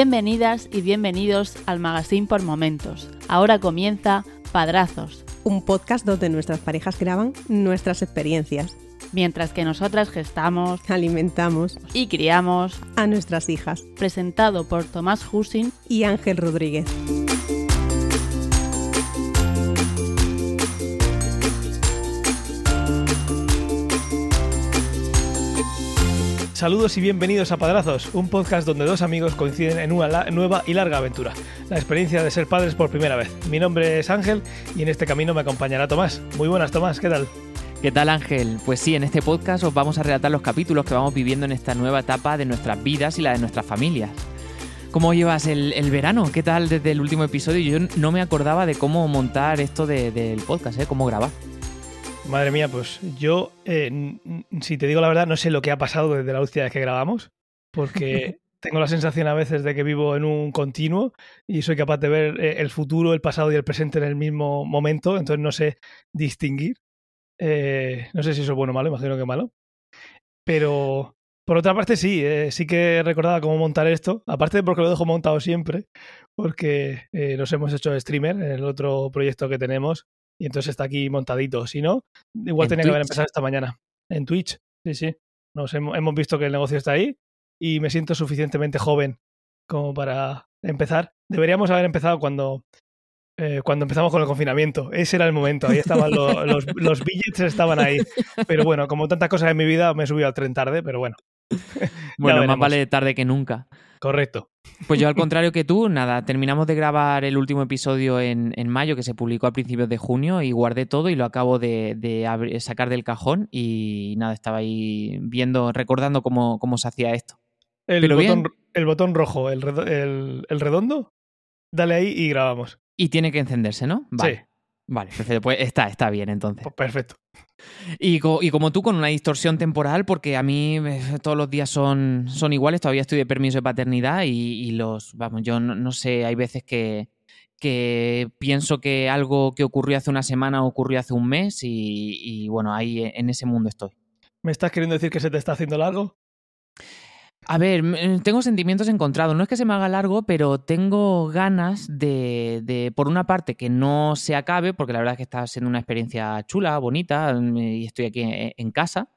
Bienvenidas y bienvenidos al Magazine por Momentos. Ahora comienza Padrazos, un podcast donde nuestras parejas graban nuestras experiencias, mientras que nosotras gestamos, alimentamos y criamos a nuestras hijas. Presentado por Tomás Husin y Ángel Rodríguez. Saludos y bienvenidos a Padrazos, un podcast donde dos amigos coinciden en una nueva y larga aventura, la experiencia de ser padres por primera vez. Mi nombre es Ángel y en este camino me acompañará Tomás. Muy buenas, Tomás, ¿qué tal? ¿Qué tal Ángel? Pues sí, en este podcast os vamos a relatar los capítulos que vamos viviendo en esta nueva etapa de nuestras vidas y la de nuestras familias. ¿Cómo llevas el, verano? ¿Qué tal desde el último episodio? Yo no me acordaba de cómo montar esto del podcast, ¿eh? cómo grabar. Madre mía, pues yo, eh, si te digo la verdad, no sé lo que ha pasado desde la última vez que grabamos, porque tengo la sensación a veces de que vivo en un continuo y soy capaz de ver eh, el futuro, el pasado y el presente en el mismo momento, entonces no sé distinguir. Eh, no sé si eso es bueno o malo, imagino que malo. Pero por otra parte, sí, sí que recordaba cómo montar esto, aparte porque lo dejo montado siempre, porque nos hemos hecho streamer en el otro proyecto que tenemos y entonces está aquí montadito. Si no, igual tenía que haber empezado esta mañana. En Twitch, sí, sí. Nos hemos, hemos visto que el negocio está ahí y me siento suficientemente joven como para empezar. Deberíamos haber empezado cuando, eh, cuando empezamos con el confinamiento. Ese era el momento. Ahí estaban los, los, billets, estaban ahí. Pero bueno, como tantas cosas en mi vida, me he subido al tren tarde, pero bueno. Bueno, más vale tarde que nunca. Correcto. Pues yo al contrario que tú, nada, terminamos de grabar el último episodio en, mayo que se publicó a principios de junio y guardé todo y lo acabo de, sacar del cajón y nada, estaba ahí viendo, recordando cómo, cómo se hacía esto. El, botón, el botón rojo, el, redondo, dale ahí y grabamos. Y tiene que encenderse, ¿no? Vale. Vale, perfecto. Pues está, está bien entonces. Pues perfecto. Y, como tú, con una distorsión temporal, porque a mí eh, todos los días son, son iguales, todavía estoy de permiso de paternidad y, los, vamos, yo no, sé, hay veces que, que pienso que algo que ocurrió hace una semana ocurrió hace un mes y, y bueno, ahí en ese mundo estoy. ¿Me estás queriendo decir que se te está haciendo largo? A ver, eh, tengo sentimientos encontrados. No es que se me haga largo, pero tengo ganas de, de, por una parte, que no se acabe, porque la verdad es que está siendo una experiencia chula, bonita, mm, y estoy aquí en casa.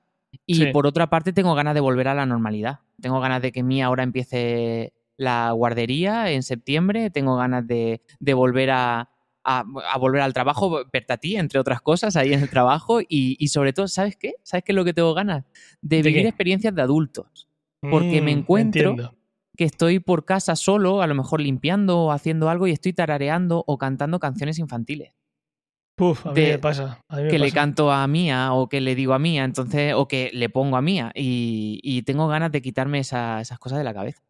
Y por otra parte, tengo ganas de volver a la normalidad. Tengo ganas de que Mía ahora empiece la guardería en septiembre. Tengo ganas de, de volver a, a, volver al trabajo, ti, entre otras cosas, ahí en el trabajo. Y, y sobre todo, ¿sabes qué? ¿Sabes qué es lo que tengo ganas? De, vivir experiencias de adultos porque me mm, encuentro que estoy por casa solo, a lo mejor limpiando o haciendo algo y estoy tarareando o cantando canciones infantiles. Puf, a mí me pasa. que le canto a Mía o que le digo a Mía, entonces, o que le pongo a Mía y, tengo ganas de quitarme esas cosas de la cabeza.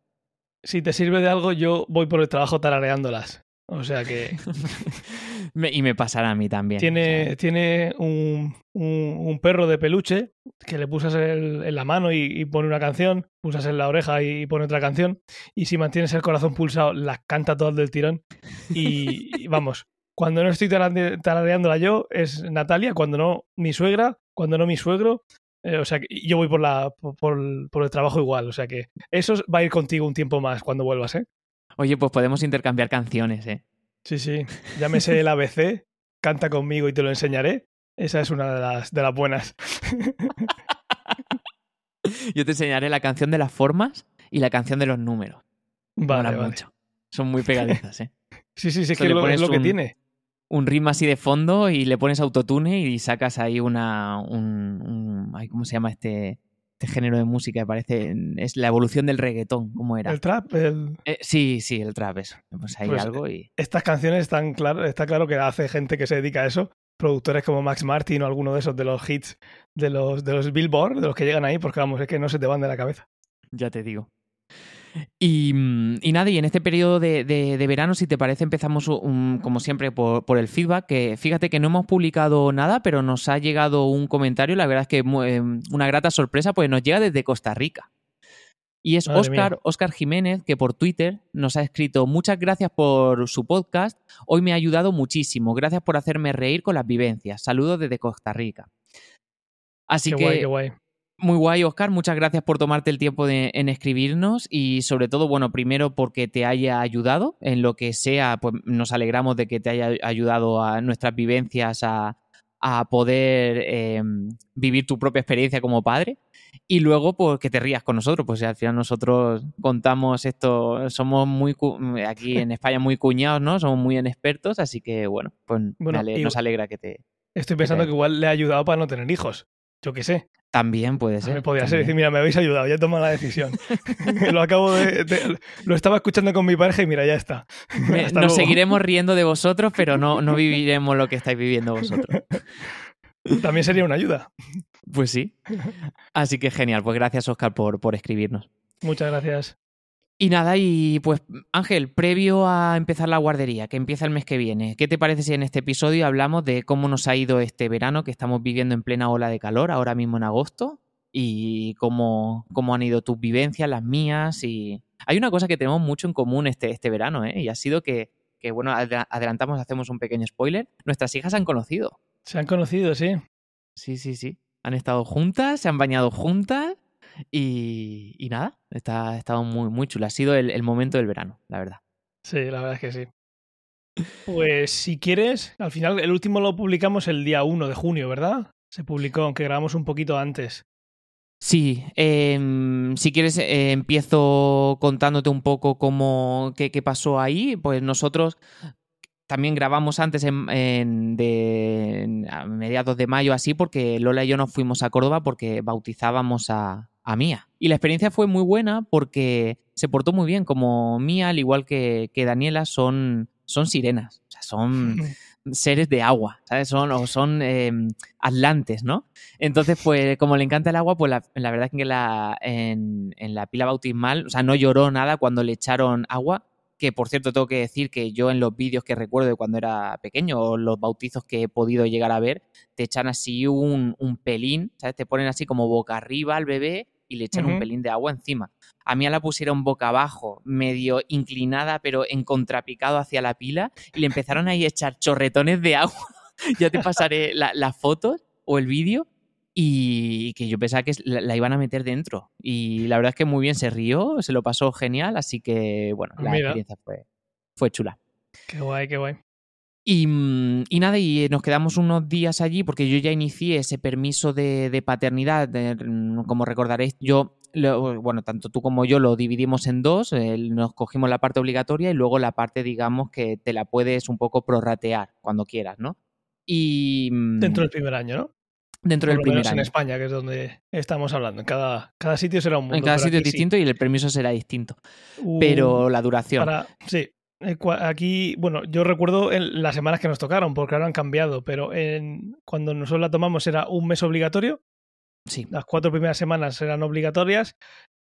Si te sirve de algo, yo voy por el trabajo tarareándolas. O sea que. y me pasará a mí también. Tiene, tiene un, un, perro de peluche que le pusas en la mano y, pone una canción, pusas en la oreja y pone otra canción. Y si mantienes el corazón pulsado, las canta todas del tirón. Y, vamos, cuando no estoy tarareándola yo, es Natalia. Cuando no, mi suegra. Cuando no, mi suegro. Eh, o sea, que yo voy por, la, por, por el trabajo igual. O sea que eso va a ir contigo un tiempo más cuando vuelvas, ¿eh? Oye, pues podemos intercambiar canciones, ¿eh? Sí, sí. Llámese el ABC, canta conmigo y te lo enseñaré. Esa es una de las, de las buenas. Yo te enseñaré la canción de las formas y la canción de los números. Vale, vale. Mucho. Son muy pegadizas, ¿eh? sí, sí, sí, que lo, es lo que tiene. Un ritmo así de fondo y le pones autotune y sacas ahí una. Un, ¿Cómo se llama este? Este género de música, me parece, es la evolución del reggaetón, ¿cómo era? ¿El trap? El... Eh, sí, sí, el trap, eso. Pues hay pues, algo y... Estas canciones están claro, está claro que hace gente que se dedica a eso, productores como Max Martin o alguno de esos de los hits de los, de los Billboard, de los que llegan ahí, porque vamos, es que no se te van de la cabeza. Ya te digo. Mm, y, nada, y en este periodo de, verano, si te parece, empezamos como siempre por, el feedback, que fíjate que no hemos publicado nada, pero nos ha llegado un comentario, la verdad es que eh, una grata sorpresa, pues nos llega desde Costa Rica. Y es Oscar, Oscar Jiménez, que por Twitter nos ha escrito, muchas gracias por su podcast, hoy me ha ayudado muchísimo, gracias por hacerme reír con las vivencias, saludos desde Costa Rica. Así que, Muy guay, Oscar. Muchas gracias por tomarte el tiempo de, en escribirnos y sobre todo, bueno, primero porque te haya ayudado en lo que sea, pues nos alegramos de que te haya ayudado a nuestras vivencias a, a poder eh, vivir tu propia experiencia como padre. Y luego, pues que te rías con nosotros, pues al final nosotros contamos esto, somos muy, aquí en España muy cuñados, ¿no? Somos muy expertos, así que bueno, pues nos alegra que te... Estoy pensando que, igual le ha ayudado para no tener hijos, yo qué sé. También puede ser. Me podría ser decir, mira, me habéis ayudado, ya he tomado la decisión. lo acabo de, Lo estaba escuchando con mi pareja y mira, ya está. Nos seguiremos riendo de vosotros, pero no, no viviremos lo que estáis viviendo vosotros. También sería una ayuda. Pues sí. Así que genial. Pues gracias, Oscar, por, por escribirnos. Muchas gracias. Y nada, y pues Ángel, previo a empezar la guardería, que empieza el mes que viene, ¿qué te parece si en este episodio hablamos de cómo nos ha ido este verano que estamos viviendo en plena ola de calor, ahora mismo en agosto? Y cómo, cómo han ido tus vivencias, las mías. Y hay una cosa que tenemos mucho en común este, este verano, ¿eh? Y ha sido que, que, bueno, adelantamos, hacemos un pequeño spoiler. Nuestras hijas se han conocido. Se han conocido, sí. Sí, sí, sí. Han estado juntas, se han bañado juntas y, y nada, está, ha estado muy, muy chula. Ha sido el, el, momento del verano, la verdad. Sí, la verdad es que sí. Pues si quieres, al final el último lo publicamos el día 1 de junio, ¿verdad? Se publicó, aunque grabamos un poquito antes. Sí, eh, si quieres eh, empiezo contándote un poco cómo, qué, qué, pasó ahí. Pues nosotros también grabamos antes en, en, de, a mediados de mayo así porque Lola y yo nos fuimos a Córdoba porque bautizábamos a, a Mía. Y la experiencia fue muy buena porque se portó muy bien. Como Mía, al igual que, que Daniela, son, son sirenas. O sea, son seres de agua, ¿sabes? Son, o son eh, atlantes, ¿no? Entonces, pues, como le encanta el agua, pues la, la verdad es que la, en, en la pila bautismal, o sea, no lloró nada cuando le echaron agua que por cierto tengo que decir que yo en los vídeos que recuerdo de cuando era pequeño o los bautizos que he podido llegar a ver, te echan así un, un pelín, ¿sabes? Te ponen así como boca arriba al bebé y le echan uh -huh. un pelín de agua encima. A mí la pusieron boca abajo, medio inclinada, pero en contrapicado hacia la pila, y le empezaron a echar chorretones de agua. ya te pasaré las la fotos o el vídeo. Y que yo pensaba que la, la, iban a meter dentro. Y la verdad es que muy bien se rió, se lo pasó genial, así que bueno, la Mira. experiencia fue, fue chula. Qué guay, qué guay. Y, y, nada, y nos quedamos unos días allí porque yo ya inicié ese permiso de, de paternidad. De, como recordaréis, yo, lo, bueno, tanto tú como yo lo dividimos en dos. Eh, nos cogimos la parte obligatoria y luego la parte, digamos, que te la puedes un poco prorratear cuando quieras, ¿no? Y. Dentro del primer año, ¿no? Dentro del primer año. en España, que es donde estamos hablando. En cada, cada sitio será un mundo. En cada sitio es distinto sí. y el permiso será distinto. Uh, pero la duración. Para, sí, eh, aquí, bueno, yo recuerdo en las semanas que nos tocaron, porque ahora han cambiado, pero en, cuando nosotros la tomamos era un mes obligatorio. Sí. Las cuatro primeras semanas eran obligatorias.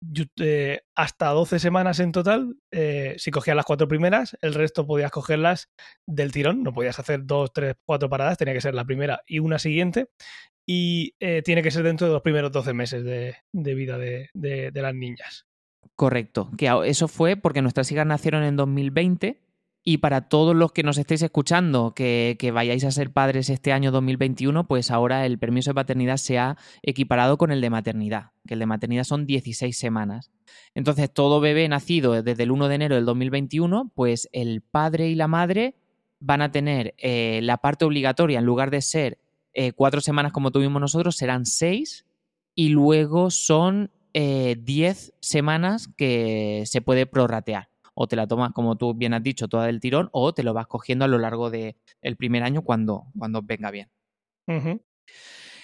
Yo, eh, hasta 12 semanas en total. Eh, si cogías las cuatro primeras, el resto podías cogerlas del tirón. No podías hacer dos, tres, cuatro paradas. Tenía que ser la primera y una siguiente. Y eh, tiene que ser dentro de los primeros 12 meses de, de vida de, de, de las niñas. Correcto, que eso fue porque nuestras hijas nacieron en 2020 y para todos los que nos estéis escuchando que, vayáis a ser padres este año 2021, pues ahora el permiso de paternidad se ha equiparado con el de maternidad, que el de maternidad son 16 semanas. Entonces, todo bebé nacido desde el 1 de enero del 2021, pues el padre y la madre van a tener eh, la parte obligatoria, en lugar de ser eh, cuatro semanas como tuvimos nosotros, serán seis y luego son 10 eh, semanas que se puede prorratear. O te la tomas, como tú bien has dicho, toda del tirón, o te lo vas cogiendo a lo largo del de primer año cuando, cuando venga bien. Uh -huh.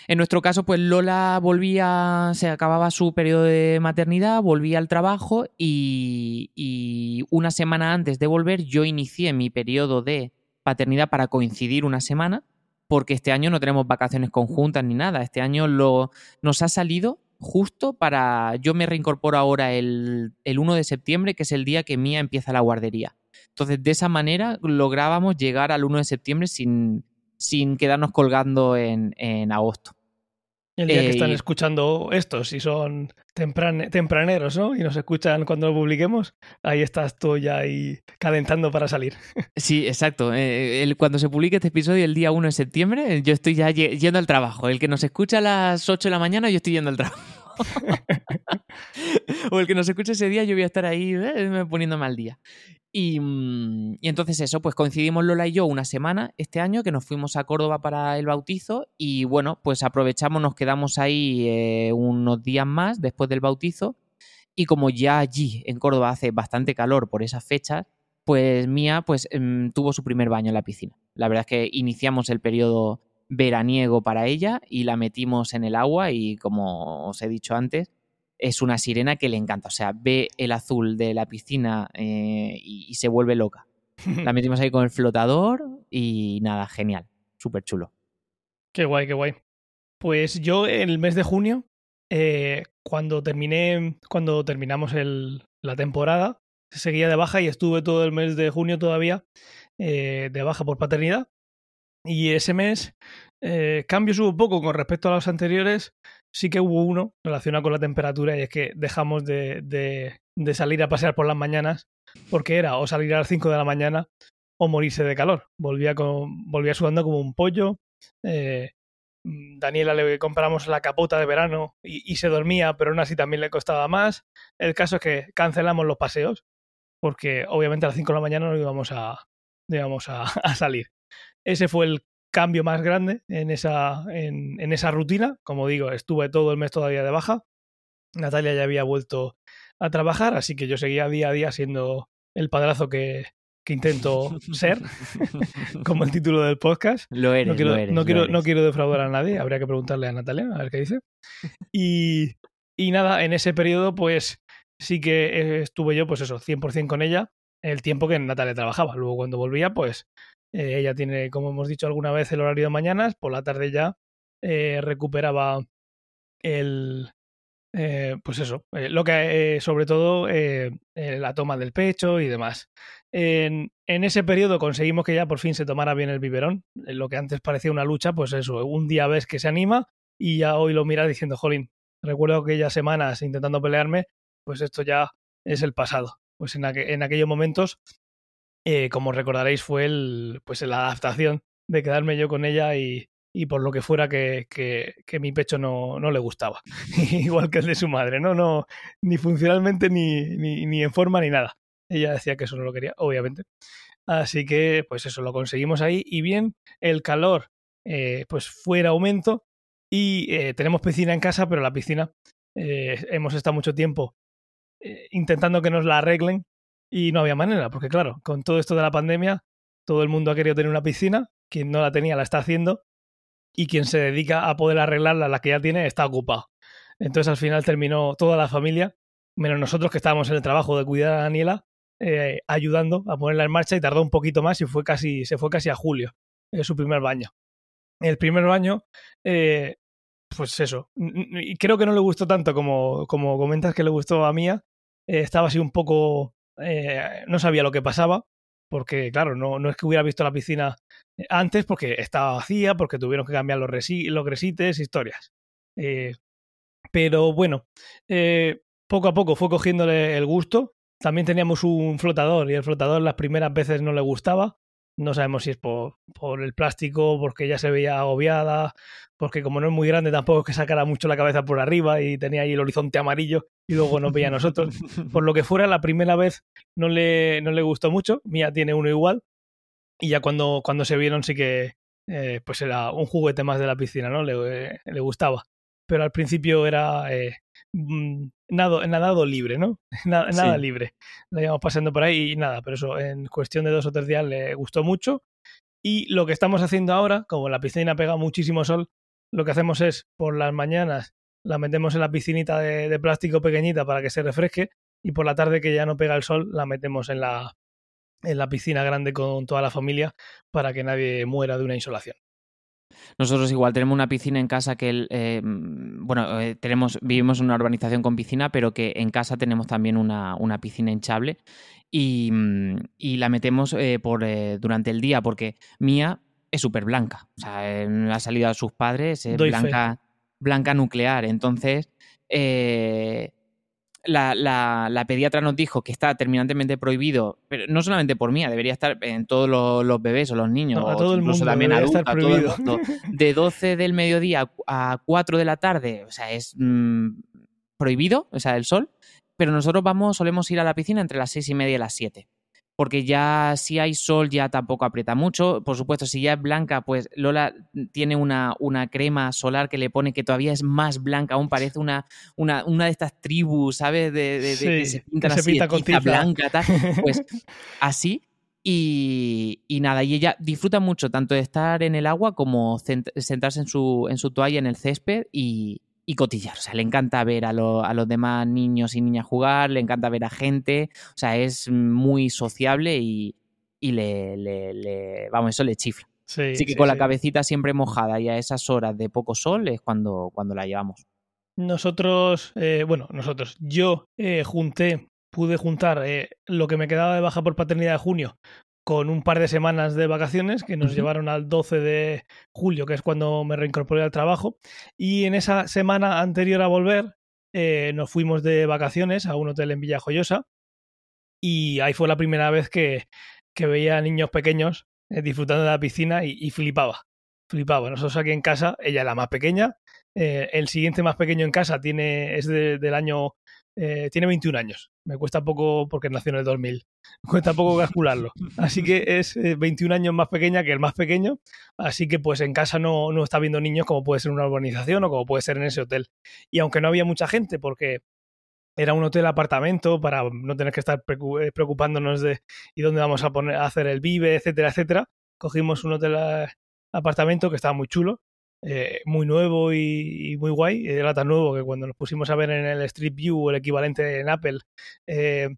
En nuestro caso, pues Lola volvía, se acababa su periodo de maternidad, volvía al trabajo y, y una semana antes de volver yo inicié mi periodo de paternidad para coincidir una semana, porque este año no tenemos vacaciones conjuntas ni nada. Este año lo, nos ha salido justo para... Yo me reincorporo ahora el, el 1 de septiembre, que es el día que Mía empieza la guardería. Entonces, de esa manera lográbamos llegar al 1 de septiembre sin, sin quedarnos colgando en, en agosto. El día eh, que están escuchando esto, si son tempran tempraneros, ¿no? Y nos escuchan cuando lo publiquemos, ahí estás tú ya ahí calentando para salir. Sí, exacto. Eh, el, cuando se publique este episodio el día 1 de septiembre, yo estoy ya yendo al trabajo. El que nos escucha a las 8 de la mañana, yo estoy yendo al trabajo. o el que nos escuche ese día, yo voy a estar ahí eh, poniéndome al día. Y, mm, y, entonces eso, pues coincidimos Lola y yo una semana este año que nos fuimos a Córdoba para el bautizo y bueno, pues aprovechamos, nos quedamos ahí eh, unos días más después del bautizo y como ya allí en Córdoba hace bastante calor por esas fechas, pues Mía pues em, tuvo su primer baño en la piscina. La verdad es que iniciamos el periodo veraniego para ella y la metimos en el agua y como os he dicho antes, es una sirena que le encanta. O sea, ve el azul de la piscina eh, y, se vuelve loca. La metimos ahí con el flotador y nada, genial. Súper chulo. Qué guay, qué guay. Pues yo el mes de junio, eh, cuando terminé, cuando terminamos el, la temporada, seguía de baja y estuve todo el mes de junio todavía eh, de baja por paternidad. Y ese mes eh, cambios hubo poco con respecto a los anteriores. Sí que hubo uno relacionado con la temperatura y es que dejamos de, salir a pasear por las mañanas porque era o salir a las 5 de la mañana o morirse de calor. Volvía, con, volvía sudando como un pollo. Eh, Daniela le compramos la capota de verano y, se dormía, pero aún así también le costaba más. El caso es que cancelamos los paseos porque obviamente a las 5 de la mañana no íbamos a, íbamos a salir. Ese fue el cambio más grande en esa, en, en esa rutina. Como digo, estuve todo el mes todavía de baja. Natalia ya había vuelto a trabajar, así que yo seguía día a día siendo el padrazo que, que intento ser, como el título del podcast. Lo eres, no quiero, lo eres, no, lo quiero, eres. no quiero defraudar a nadie, habría que preguntarle a Natalia a ver qué dice. Y, y nada, en ese periodo, pues sí que estuve yo, pues eso, 100% con ella, el tiempo que Natalia trabajaba. Luego cuando volvía, pues eh, ella tiene, como hemos dicho alguna vez, el horario de mañanas, por la tarde ya eh, recuperaba el, eh, pues eso, lo que sobre todo la toma del pecho y demás. En, en, ese periodo conseguimos que ya por fin se tomara bien el biberón, lo que antes parecía una lucha, pues eso, un día ves que se anima y ya hoy lo mira diciendo, jolín, recuerdo aquellas semanas intentando pelearme, pues esto ya es el pasado. Pues en, aqu en aquellos momentos, como recordaréis, fue el, pues la adaptación de quedarme yo con ella y, y por lo que fuera que, que, que mi pecho no, no, le gustaba. Igual que el de su madre, ¿no? no ni funcionalmente, ni, ni, ni, en forma, ni nada. Ella decía que eso no lo quería, obviamente. Así que, pues eso, lo conseguimos ahí. Y bien, el calor, eh, pues fue en aumento. Y eh, tenemos piscina en casa, pero la piscina eh, hemos estado mucho tiempo eh, intentando que nos la arreglen y no había manera, porque claro, con todo esto de la pandemia, todo el mundo ha querido tener una piscina, quien no la tenía la está haciendo y quien se dedica a poder arreglarla, la que ya tiene, está ocupado. Entonces al final terminó toda la familia, menos nosotros que estábamos en el trabajo de cuidar a Daniela, eh, ayudando a ponerla en marcha y tardó un poquito más y fue casi, se fue casi a julio, eh, su primer baño. El primer baño, eh, pues eso, creo que no le gustó tanto como, como comentas que le gustó a Mía, estaba así un poco, no sabía lo que pasaba, porque claro, no, no, es que hubiera visto la piscina antes porque estaba vacía, porque tuvieron que cambiar los, resi los gresites, historias. Eh, pero bueno, eh, poco a poco fue cogiéndole el gusto. También teníamos un flotador y el flotador las primeras veces no le gustaba. No sabemos si es por, por el plástico, porque ya se veía agobiada, porque como no es muy grande tampoco es que sacara mucho la cabeza por arriba y tenía ahí el horizonte amarillo y luego nos veía a nosotros. Por lo que fuera, la primera vez no le, no le gustó mucho. Mía tiene uno igual. Y ya cuando, cuando se vieron sí que eh, pues era un juguete más de la piscina, ¿no? Le, le gustaba. Pero al principio era eh, nado, nadado libre, ¿no? Nada, nada sí. libre. La íbamos pasando por ahí y nada, pero eso en cuestión de dos o tres días le gustó mucho. Y lo que estamos haciendo ahora, como la piscina pega muchísimo sol, lo que hacemos es por las mañanas la metemos en la piscinita de, de, plástico pequeñita para que se refresque y por la tarde que ya no pega el sol la metemos en la, en la piscina grande con toda la familia para que nadie muera de una insolación. Nosotros igual tenemos una piscina en casa que, eh, bueno, eh, tenemos, vivimos en una urbanización con piscina, pero que en casa tenemos también una, una piscina hinchable y, y, la metemos eh, por, durante el día porque Mía es súper blanca. O sea, ha salido a sus padres, es blanca, blanca nuclear. Entonces, eh, la, la, la, pediatra nos dijo que está terminantemente prohibido, pero no solamente por mí, debería estar en todos los, los bebés o los niños, no, a todo o el incluso mundo también debería adultos, estar a todo el prohibido. mundo, de 12 del mediodía a 4 de la tarde, o sea, es mmm, prohibido, o sea, el sol, pero nosotros vamos, solemos ir a la piscina entre las seis y media y las siete porque ya si hay sol ya tampoco aprieta mucho. Por supuesto, si ya es blanca, pues Lola tiene una, una crema solar que le pone que todavía es más blanca, aún parece una, una, una de estas tribus, ¿sabes? De, de, que se pintan así, pinta con blanca, tal. Pues así. Y, y, nada, y ella disfruta mucho tanto de estar en el agua como sentarse en su, en su toalla en el césped y, y cotillar. O sea, le encanta ver a, a, los demás niños y niñas jugar, le encanta ver a gente. O sea, es muy sociable y, y le, le, Vamos, eso le chifla. Sí, Así que con la cabecita siempre mojada y a esas horas de poco sol es cuando, cuando la llevamos. Nosotros, eh, bueno, nosotros, yo eh, junté, pude juntar eh, lo que me quedaba de baja por paternidad de junio con un par de semanas de vacaciones que nos llevaron al 12 de julio, que es cuando me reincorporé al trabajo. Y en esa semana anterior a volver, eh, nos fuimos de vacaciones a un hotel en Villajoyosa. Y ahí fue la primera vez que, que veía a niños pequeños eh, disfrutando de la piscina y, flipaba. Flipaba. Nosotros aquí en casa, ella es la más pequeña. Eh, el siguiente más pequeño en casa tiene, es del año eh, tiene 21 años. Me cuesta poco, porque nació en el 2000, me cuesta poco calcularlo. Así que es 21 eh, años más pequeña que el más pequeño. Así que pues en casa no, no está viendo niños como puede ser una urbanización o como puede ser en ese hotel. Y aunque no había mucha gente, porque era un hotel apartamento para no tener que estar eh, preocupándonos de y dónde vamos a poner a hacer el vive, etcétera, etcétera. Cogimos un hotel apartamento que estaba muy chulo eh, muy nuevo y, muy guay. Era tan nuevo que cuando nos pusimos a ver en el Street View el equivalente en Apple, eh,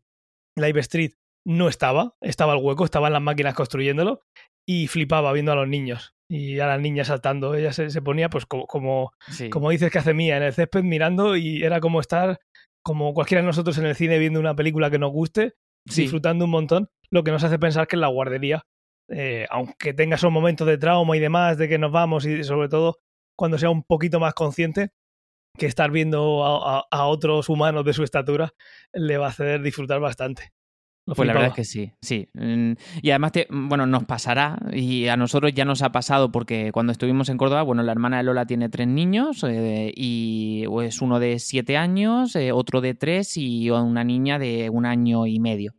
Live Street, no estaba, estaba el hueco, estaban las máquinas construyéndolo y flipaba viendo a los niños y a las niñas saltando. Ella se, ponía, pues, como, como, dices que hace mía, en el césped mirando y era como estar, como cualquiera de nosotros en el cine viendo una película que nos guste, disfrutando un montón, lo que nos hace pensar que en la guardería eh, aunque tenga esos momentos de trauma y demás, de que nos vamos y sobre todo cuando sea un poquito más consciente, que estar viendo a, otros humanos de su estatura le va a hacer disfrutar bastante. pues la verdad es que sí, sí. Mm, y además, bueno, nos pasará y a nosotros ya nos ha pasado porque cuando estuvimos en Córdoba, bueno, la hermana de Lola tiene tres niños eh, y es uno de siete años, eh, otro de tres y una niña de un año y medio.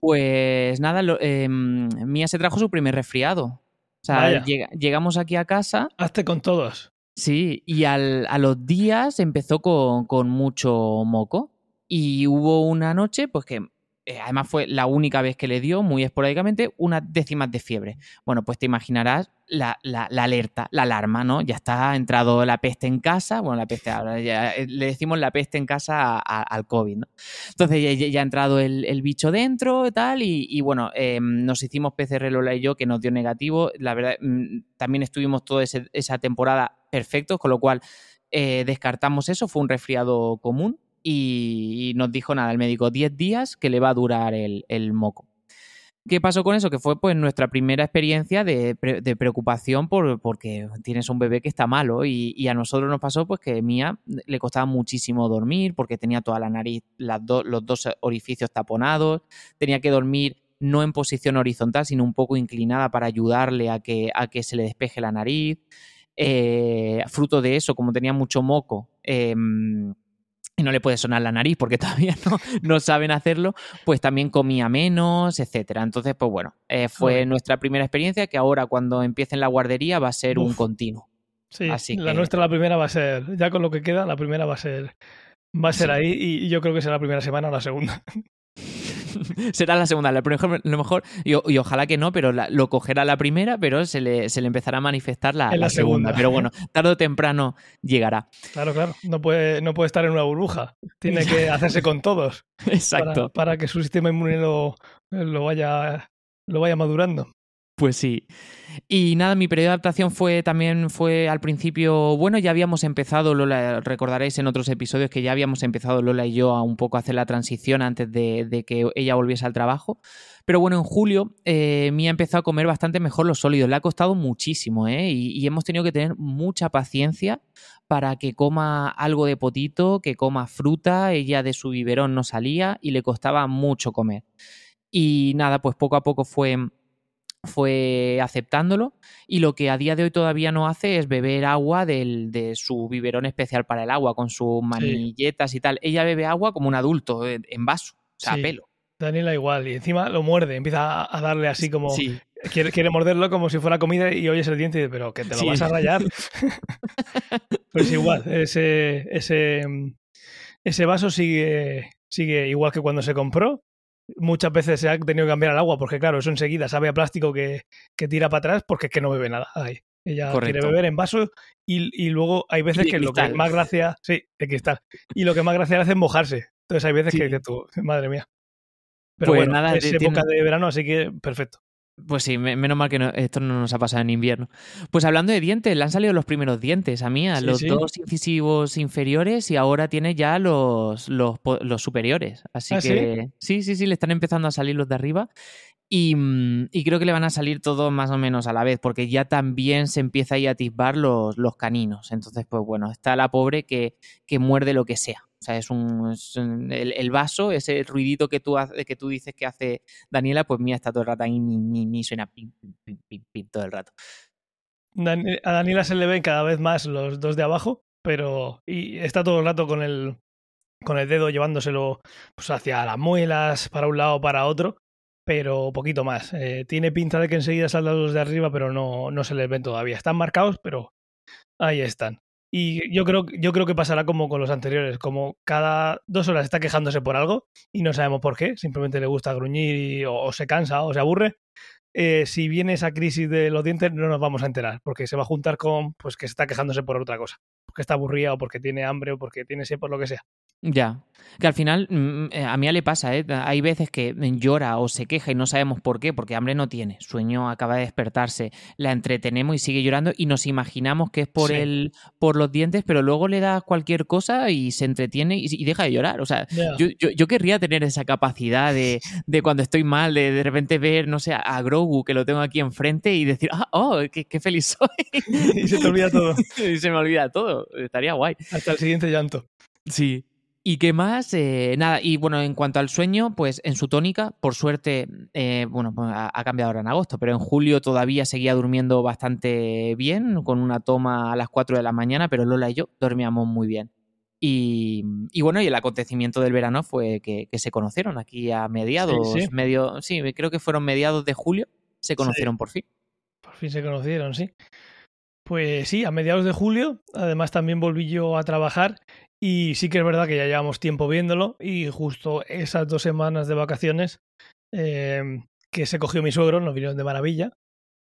Pues nada, em, Mía se trajo su primer resfriado. O sea, llegamos aquí a casa. Hazte con todos. Sí, y al, a los días empezó con, con mucho moco. Y hubo una noche, pues que eh, además fue la única vez que le dio, muy esporádicamente, unas décimas de fiebre. Bueno, pues te imaginarás la, alerta, la alarma, ¿no? Ya está entrado la peste en casa, bueno, la peste, ahora ya, eh, le decimos la peste en casa al COVID, ¿no? Entonces ya, ha entrado el, bicho dentro y tal, y, bueno, em, nos hicimos PCR Lola y yo, que nos dio negativo. La verdad, mm, también estuvimos toda esa temporada perfectos, con lo cual eh, descartamos eso, fue un resfriado común y, nos dijo nada, el médico, 10 días que le va a durar el, moco. ¿Qué pasó con eso? Que fue pues nuestra primera experiencia de, preocupación por, porque tienes un bebé que está malo y, a nosotros nos pasó pues que Mía le costaba muchísimo dormir porque tenía toda la nariz, las los dos orificios taponados, tenía que dormir no en posición horizontal sino un poco inclinada para ayudarle a que, a que se le despeje la nariz. Eh, fruto de eso, como tenía mucho moco, em, y no le puede sonar la nariz porque todavía no, no saben hacerlo, pues también comía menos, etcétera. Entonces, pues bueno, eh, fue nuestra primera experiencia que ahora cuando empiece en la guardería va a ser un continuo. Sí, Así la nuestra la primera va a ser, ya con lo que queda, la primera va a ser, va a ser ahí y yo creo que será la primera semana o la segunda. será la segunda. A lo mejor, y, ojalá que no, pero lo cogerá la primera, pero se le, se le empezará a manifestar la, la, segunda. Pero bueno, tarde o temprano llegará. Claro, claro. No puede, no puede estar en una burbuja. Tiene que hacerse con todos. Exacto. Para, que su sistema inmune lo, lo, vaya, lo vaya madurando. Pues sí. Y nada, mi periodo de adaptación fue también fue al principio, bueno, ya habíamos empezado, Lola, recordaréis en otros episodios que ya habíamos empezado Lola y yo a un poco hacer la transición antes de, que ella volviese al trabajo. Pero bueno, en julio eh, Mía empezó a comer bastante mejor los sólidos. Le ha costado muchísimo, ¿eh? Y, y hemos tenido que tener mucha paciencia para que coma algo de potito, que coma fruta. Ella de su biberón no salía y le costaba mucho comer. Y nada, pues poco a poco fue fue aceptándolo y lo que a día de hoy todavía no hace es beber agua del, de su biberón especial para el agua, con sus manilletas y tal. Ella bebe agua como un adulto, en, vaso, o sea, a pelo. Daniela igual, y encima lo muerde, empieza a darle así como... Quiere, quiere, morderlo como si fuera comida y oyes el diente y dice, pero que te lo vas a rayar. pues igual, ese, ese, ese vaso sigue, sigue igual que cuando se compró muchas veces se ha tenido que cambiar el agua porque, claro, eso enseguida sabe a plástico que, que tira para atrás porque es que no bebe nada. Ahí. Ella quiere beber en vaso y, y luego hay veces que lo que más gracia, sí, de cristal, y lo que más gracia le hace es mojarse. Entonces hay veces que dices tú, madre mía. Pero pues bueno, nada, es época de verano, así que perfecto. Pues sí, menos mal que esto no nos ha pasado en invierno. Pues hablando de dientes, le han salido los primeros dientes a Mía, los dos incisivos inferiores y ahora tiene ya los, los, superiores. Así ¿Ah, que ¿sí? sí, sí, le están empezando a salir los de arriba. Mm, y, creo que le van a salir todos más o menos a la vez, porque ya también se empieza a atisbar los, los caninos. Entonces, pues bueno, está la pobre que, que muerde lo que sea. O sea, es un, el, vaso, ese ruidito que tú, que tú dices que hace Daniela, pues mía está todo el rato ahí, ni, ni, suena pim, pim, pim, todo el rato. a Daniela se le ven cada vez más los dos de abajo, pero y está todo el rato con el, con el dedo llevándoselo pues, hacia las muelas, para un lado para otro, pero poquito más. Eh, tiene pinta de que enseguida saldrán los de arriba, pero no, no se les ven todavía. Están marcados, pero ahí están. Y yo creo, yo creo que pasará como con los anteriores, como cada dos horas está quejándose por algo y no sabemos por qué, simplemente le gusta gruñir o, se cansa o se aburre. Eh, si viene esa crisis de los dientes no nos vamos a enterar, porque se va a juntar con pues que está quejándose por otra cosa, porque está aburrida o porque tiene hambre o porque tiene sed, por lo que sea. Ya, que al final mm, eh, a mí le pasa, ¿eh? hay veces que llora o se queja y no sabemos por qué, porque hambre no tiene, sueño acaba de despertarse, la entretenemos y sigue llorando y nos imaginamos que es por el, por los dientes, pero luego le das cualquier cosa y se entretiene y, deja de llorar. O sea, yo, yo, querría tener esa capacidad de, de cuando estoy mal, de de repente ver, no sé, a Grogu que lo tengo aquí enfrente y decir, ah, oh, qué, qué feliz soy. y se te olvida todo. y se me olvida todo, estaría guay. Hasta el siguiente llanto. Sí. ¿Y qué más? Eh, nada, y bueno, en cuanto al sueño, pues en su tónica, por suerte, eh, bueno, pues ha, cambiado ahora en agosto, pero en julio todavía seguía durmiendo bastante bien, con una toma a las 4 de la mañana, pero Lola y yo dormíamos muy bien. Y, bueno, y el acontecimiento del verano fue que, se conocieron aquí a mediados, sí, medio, sí, creo que fueron mediados de julio, se conocieron por fin. Por fin se conocieron, sí. Pues sí, a mediados de julio, además también volví yo a trabajar y sí que es verdad que ya llevamos tiempo viéndolo y justo esas dos semanas de vacaciones em, que se cogió mi suegro nos vinieron de maravilla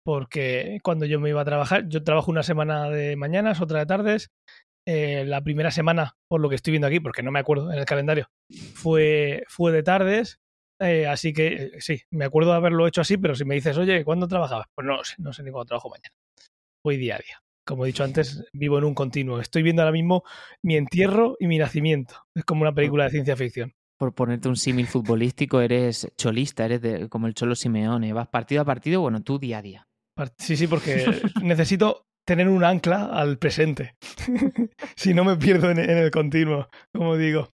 porque cuando yo me iba a trabajar, yo trabajo una semana de mañanas, otra de tardes. Eh, la primera semana, por lo que estoy viendo aquí, porque no me acuerdo en el calendario, fue, fue de tardes. Eh, así que eh, sí, me acuerdo de haberlo hecho así, pero si me dices, oye, ¿cuándo trabajabas? Pues no sé, no sé ni cuándo trabajo mañana. Voy día a día como he dicho antes, vivo en un continuo. Estoy viendo ahora mismo mi entierro y mi nacimiento. Es como una película de ciencia ficción. Por ponerte un símil futbolístico, eres cholista, eres como el Cholo Simeone. Vas partido a partido, bueno, tú día a día. Sí, sí, porque necesito tener un ancla al presente. si no me pierdo en, el continuo, como digo.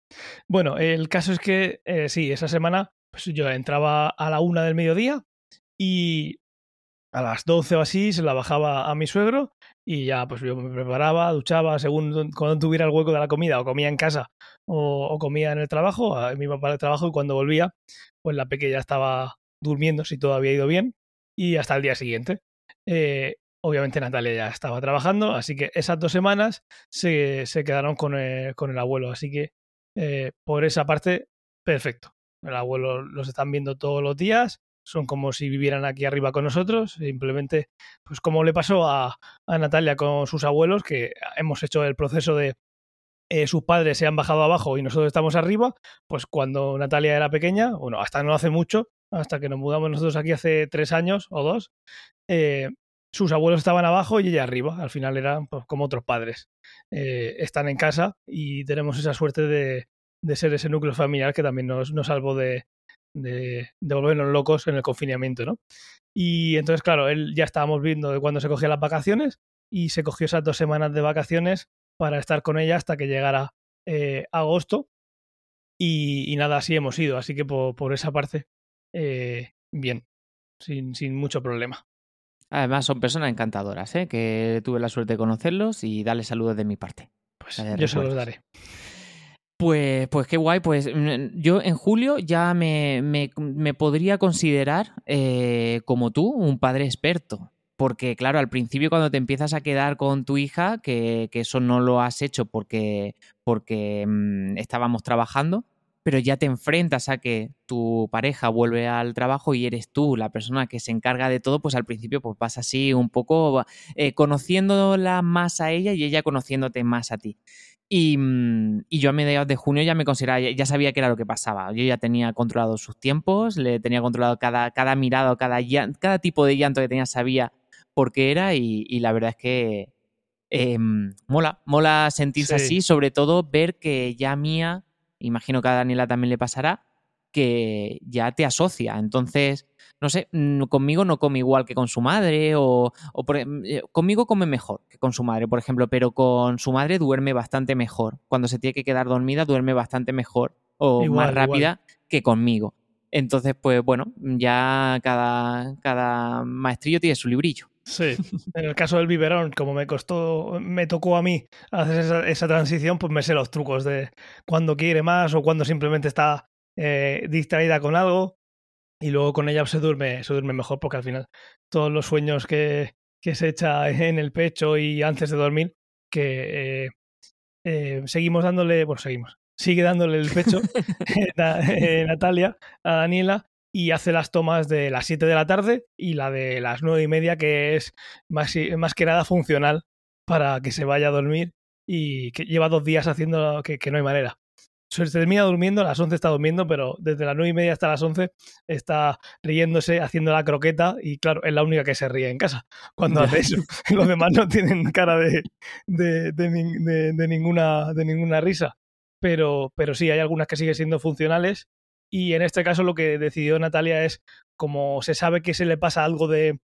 Bueno, el caso es que eh, sí, esa semana pues yo entraba a la una del mediodía y a las 12 o así se la bajaba a mi suegro y ya pues yo me preparaba, duchaba según cuando tuviera el hueco de la comida o comía en casa o, comía en el trabajo, me iba para el trabajo y cuando volvía pues la pequeña estaba durmiendo si todo había ido bien y hasta el día siguiente. Eh, obviamente Natalia ya estaba trabajando, así que esas dos semanas se, se quedaron con el, con el, abuelo, así que eh, por esa parte, perfecto. El abuelo los están viendo todos los días, son como si vivieran aquí arriba con nosotros, simplemente, pues como le pasó a, a Natalia con sus abuelos, que hemos hecho el proceso de eh, sus padres se han bajado abajo y nosotros estamos arriba, pues cuando Natalia era pequeña, bueno, hasta no hace mucho, hasta que nos mudamos nosotros aquí hace tres años o dos, eh, sus abuelos estaban abajo y ella arriba, al final eran pues, como otros padres. Eh, están en casa y tenemos esa suerte de, de ser ese núcleo familiar que también nos, nos salvó de, de, volvernos locos en el confinamiento, ¿no? Y entonces, claro, él ya estábamos viendo de cuándo se cogía las vacaciones y se cogió esas dos semanas de vacaciones para estar con ella hasta que llegara eh, agosto. Y, nada, así hemos ido. Así que por, esa parte, eh, bien. sin, sin mucho problema. Además, son personas encantadoras, ¿eh? que tuve la suerte de conocerlos y darles saludos de mi parte. Pues yo se los daré. Pues, pues qué guay. Pues mm, yo en julio ya me, me, podría considerar, eh, como tú, un padre experto. Porque, claro, al principio cuando te empiezas a quedar con tu hija, que, que eso no lo has hecho porque, porque mm, estábamos trabajando, pero ya te enfrentas a que tu pareja vuelve al trabajo y eres tú la persona que se encarga de todo, pues al principio pues vas así un poco eh, conociéndola más a ella y ella conociéndote más a ti. Y, mm, y, yo a mediados de junio ya me consideraba, ya sabía qué era lo que pasaba. Yo ya tenía controlado sus tiempos, le tenía controlado cada, cada mirada cada, cada tipo de llanto que tenía, sabía por qué era y, la verdad es que em, mola, mola sentirse así, sobre todo ver que ya Mía imagino que a Daniela también le pasará, que ya te asocia. Entonces, no sé, mm, conmigo no come igual que con su madre o, em, eh, conmigo come mejor que con su madre, por ejemplo, pero con su madre duerme bastante mejor. Cuando se tiene que quedar dormida duerme bastante mejor o más rápida que conmigo. Entonces, pues bueno, ya cada, cada maestrillo tiene su librillo. Sí, en el caso del biberón, como me costó, me tocó a mí hacer esa, transición, pues me sé los trucos de cuando quiere más o cuando simplemente está eh, distraída con algo y luego con ella se duerme, se duerme mejor porque al final todos los sueños que, que se echa en el pecho y antes de dormir, que eh, eh, seguimos dándole, bueno, seguimos, sigue dándole el pecho Natalia a Daniela y hace las tomas de las 7 de la tarde y la de las 9 y media, que es más, más que nada funcional para que se vaya a dormir y que lleva dos días haciendo que, que no hay manera. Se termina durmiendo, a las 11 está durmiendo, pero desde las 9 y media hasta las 11 está riéndose, haciendo la croqueta y claro, es la única que se ríe en casa cuando hace eso. Los demás no tienen cara de, de, de, ninguna, de ninguna risa. Pero, pero sí, hay algunas que siguen siendo funcionales y en este caso lo que decidió Natalia es, como se sabe que se le pasa algo de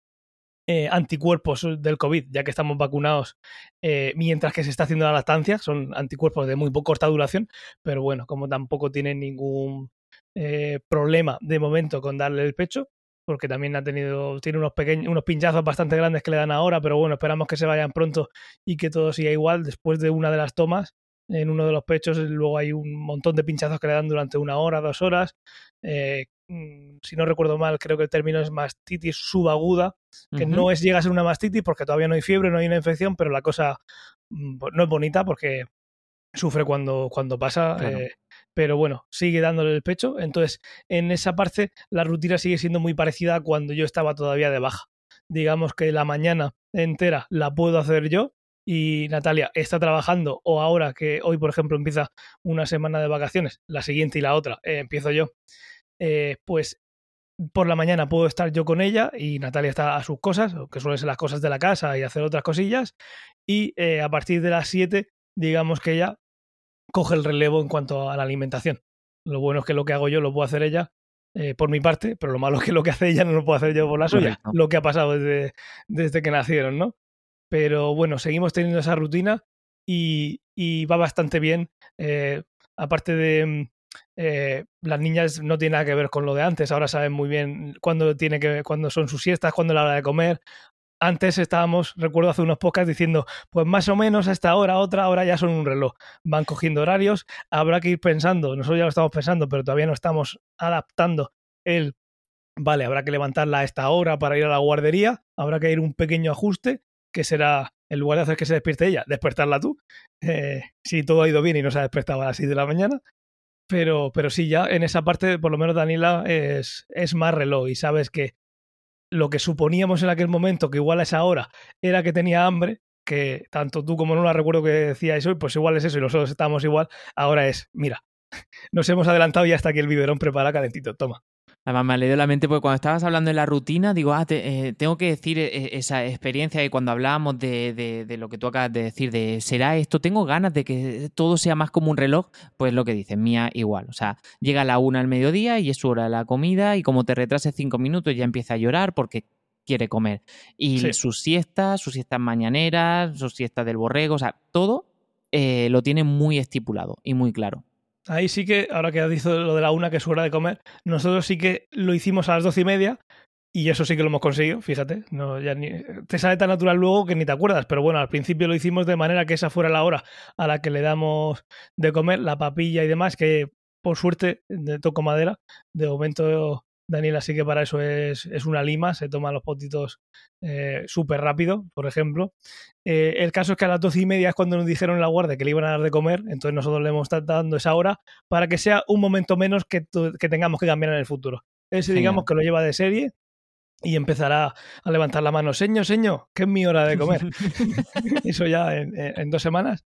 eh, anticuerpos del COVID, ya que estamos vacunados eh, mientras que se está haciendo la lactancia, son anticuerpos de muy corta duración, pero bueno, como tampoco tiene ningún eh, problema de momento con darle el pecho, porque también ha tenido, tiene unos pequeños, unos pinchazos bastante grandes que le dan ahora, pero bueno, esperamos que se vayan pronto y que todo siga igual después de una de las tomas en uno de los pechos, luego hay un montón de pinchazos que le dan durante una hora, dos horas. Eh, mm, si no recuerdo mal, creo que el término es mastitis subaguda, que no es llega a ser una mastitis porque todavía no hay fiebre, no hay una infección, pero la cosa mm, no es bonita porque sufre cuando, cuando pasa. Eh, pero bueno, sigue dándole el pecho. Entonces, en esa parte, la rutina sigue siendo muy parecida a cuando yo estaba todavía de baja. Digamos que la mañana entera la puedo hacer yo, y Natalia está trabajando o ahora que hoy, por ejemplo, empieza una semana de vacaciones, la siguiente y la otra, eh, empiezo yo, eh, pues por la mañana puedo estar yo con ella y Natalia está a sus cosas, que suelen ser las cosas de la casa y hacer otras cosillas, y eh, a partir de las 7, digamos que ella coge el relevo en cuanto a la alimentación. Lo bueno es que lo que hago yo lo puedo hacer ella por mi parte, pero lo malo es que lo que hace ella no lo puedo hacer yo por la suya, lo que ha pasado desde, desde que nacieron, ¿no? Pero bueno, seguimos teniendo esa rutina y, va bastante bien. Eh, aparte de mm, eh, las niñas no tienen nada que ver con lo de antes, ahora saben muy bien cuándo tiene que, cuándo son sus siestas, cuándo es la hora de comer. Antes estábamos, recuerdo hace unos pocas diciendo, pues más o menos a esta hora, otra hora ya son un reloj. Van cogiendo horarios, habrá que ir pensando, nosotros ya lo estamos pensando, pero todavía no estamos adaptando el, vale, habrá que levantarla a esta hora para ir a la guardería, habrá que ir un pequeño ajuste que será, en lugar de hacer que se despierte ella, despertarla tú, eh, si todo ha ido bien y no se ha despertado a las 6 de la mañana. Pero, pero sí, ya en esa parte, por lo menos Daniela es, es más reloj y sabes que lo que suponíamos en aquel momento, que igual a esa hora era que tenía hambre, que tanto tú como no la recuerdo que decíais hoy, pues igual es eso y nosotros estamos igual, ahora es, mira, nos hemos adelantado y hasta que el biberón prepara calentito, toma. Además, me ha leído la mente porque cuando estabas hablando de la rutina, digo, ah, eh, tengo que decir eh, esa experiencia y cuando hablábamos de, de, lo que tú acabas de decir, de será esto, tengo ganas de que todo sea más como un reloj, pues lo que dices, mía igual. O sea, llega a la una al mediodía y es su hora de la comida y como te retrases cinco minutos ya empieza a llorar porque quiere comer. Y sus siestas, sus siestas mañaneras, sus siestas del borrego, o sea, todo eh, lo tiene muy estipulado y muy claro. Ahí sí que, ahora que has dicho lo de la una que es hora de comer, nosotros sí que lo hicimos a las doce y media Y eso sí que lo hemos conseguido, fíjate. No, ya ni, te sale tan natural luego que ni te acuerdas. Pero bueno, al principio lo hicimos de manera que esa fuera la hora a la que le damos de comer, la papilla y demás, que por suerte, de toco madera, de momento Daniel así que para eso es, es una lima, se toma los potitos eh, súper rápido, por ejemplo. Eh, el caso es que a las doce y media es cuando nos dijeron en la guardia que le iban a dar de comer, entonces nosotros le hemos estado dando esa hora para que sea un momento menos que, que tengamos que cambiar en el futuro. Ese digamos que lo lleva de serie y empezará a levantar la mano, señor, señor, que es mi hora de comer. Eso ya en, en, dos semanas,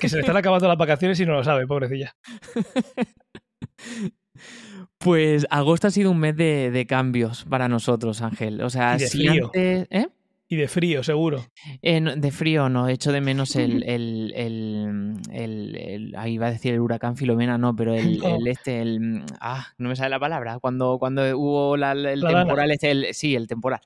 que se le están acabando las vacaciones y no lo sabe, pobrecilla. Pues agosto ha sido un mes de, cambios para nosotros, Ángel. O sea, y de si frío. antes. ¿eh? Y de frío, seguro. Eh, de frío no, echo de menos el, el, el, ahí iba a decir el huracán Filomena, no, pero el, este, el ah, no me sale la palabra, cuando, cuando hubo la, el temporal, este, sí, el temporal.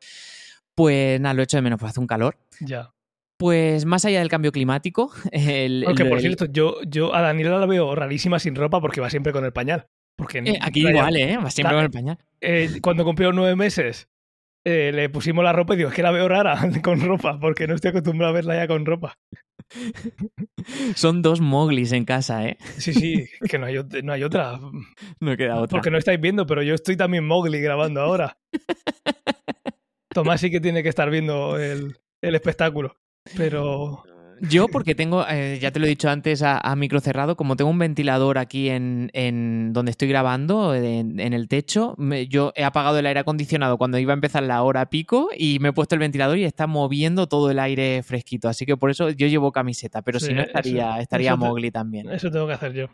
Pues nada, lo echo de menos, pues hace un calor. Ya. Pues más allá del cambio climático. El, Aunque por cierto, yo, yo a Daniela la veo rarísima sin ropa porque va siempre con el pañal. Porque eh, aquí igual, ¿eh? Siempre con el pañal. Eh, cuando cumplió nueve meses, eh, le pusimos la ropa y digo, es que la veo rara con ropa, porque no estoy acostumbrado a verla ya con ropa. Son dos moglis en casa, ¿eh? Sí, sí, que no hay, no hay otra. No queda otra. Porque no estáis viendo, pero yo estoy también mogli grabando ahora. Tomás sí que tiene que estar viendo el, el espectáculo. Pero yo, porque tengo, eh, ya te lo he dicho antes a, micro cerrado, como tengo un ventilador aquí en, en donde estoy grabando, en, el techo, yo he apagado el aire acondicionado cuando iba a empezar la hora pico y me he puesto el ventilador y está moviendo todo el aire fresquito. Así que por eso yo llevo camiseta, pero si no estaría, estaría Mowgli también. Eso tengo que hacer yo.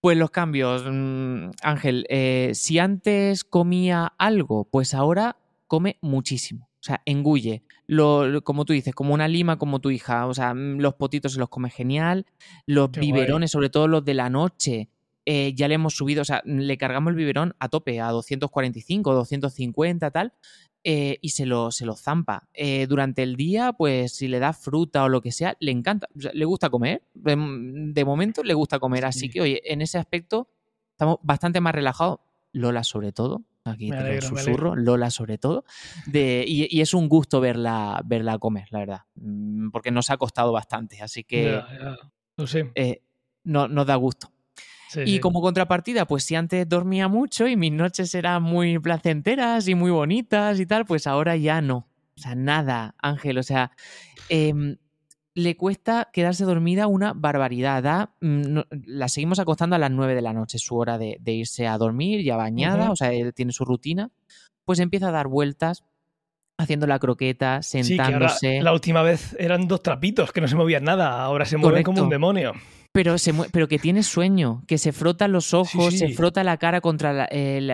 Pues los cambios, mm, Ángel, eh, si antes comía algo, pues ahora come muchísimo. O sea, engulle. Lo, como tú dices, como una lima como tu hija. O sea, mm, los potitos se los come genial. Los biberones, sobre todo los de la noche, eh, ya le hemos subido. O sea, le cargamos el biberón a tope, a 245, 250, tal. Eh, y se lo, se lo zampa. Eh, durante el día, pues si le da fruta o lo que sea, le encanta. le gusta comer. De, de, momento le gusta comer. Así que, oye, en ese aspecto estamos bastante más relajados. Lola, sobre todo aquí te susurro, Lola sobre todo, de, y, es un gusto verla, verla comer, la verdad, mm, porque nos ha costado bastante, así que eh, no, nos da gusto. y como contrapartida, pues si antes dormía mucho y mis noches eran muy placenteras y muy bonitas y tal, pues ahora ya no. O sea, nada, Ángel. O sea, eh, le cuesta quedarse dormida una barbaridad. Mm, la seguimos acostando a las 9 de la noche, su hora de, irse a dormir, ya bañada, o sea, él tiene su rutina. Pues empieza a dar vueltas, haciendo la croqueta, sentándose. la última vez eran dos trapitos que no se movían nada, ahora se mueven como un demonio. Pero, se pero que tiene sueño, que se frota los ojos, se frota la cara contra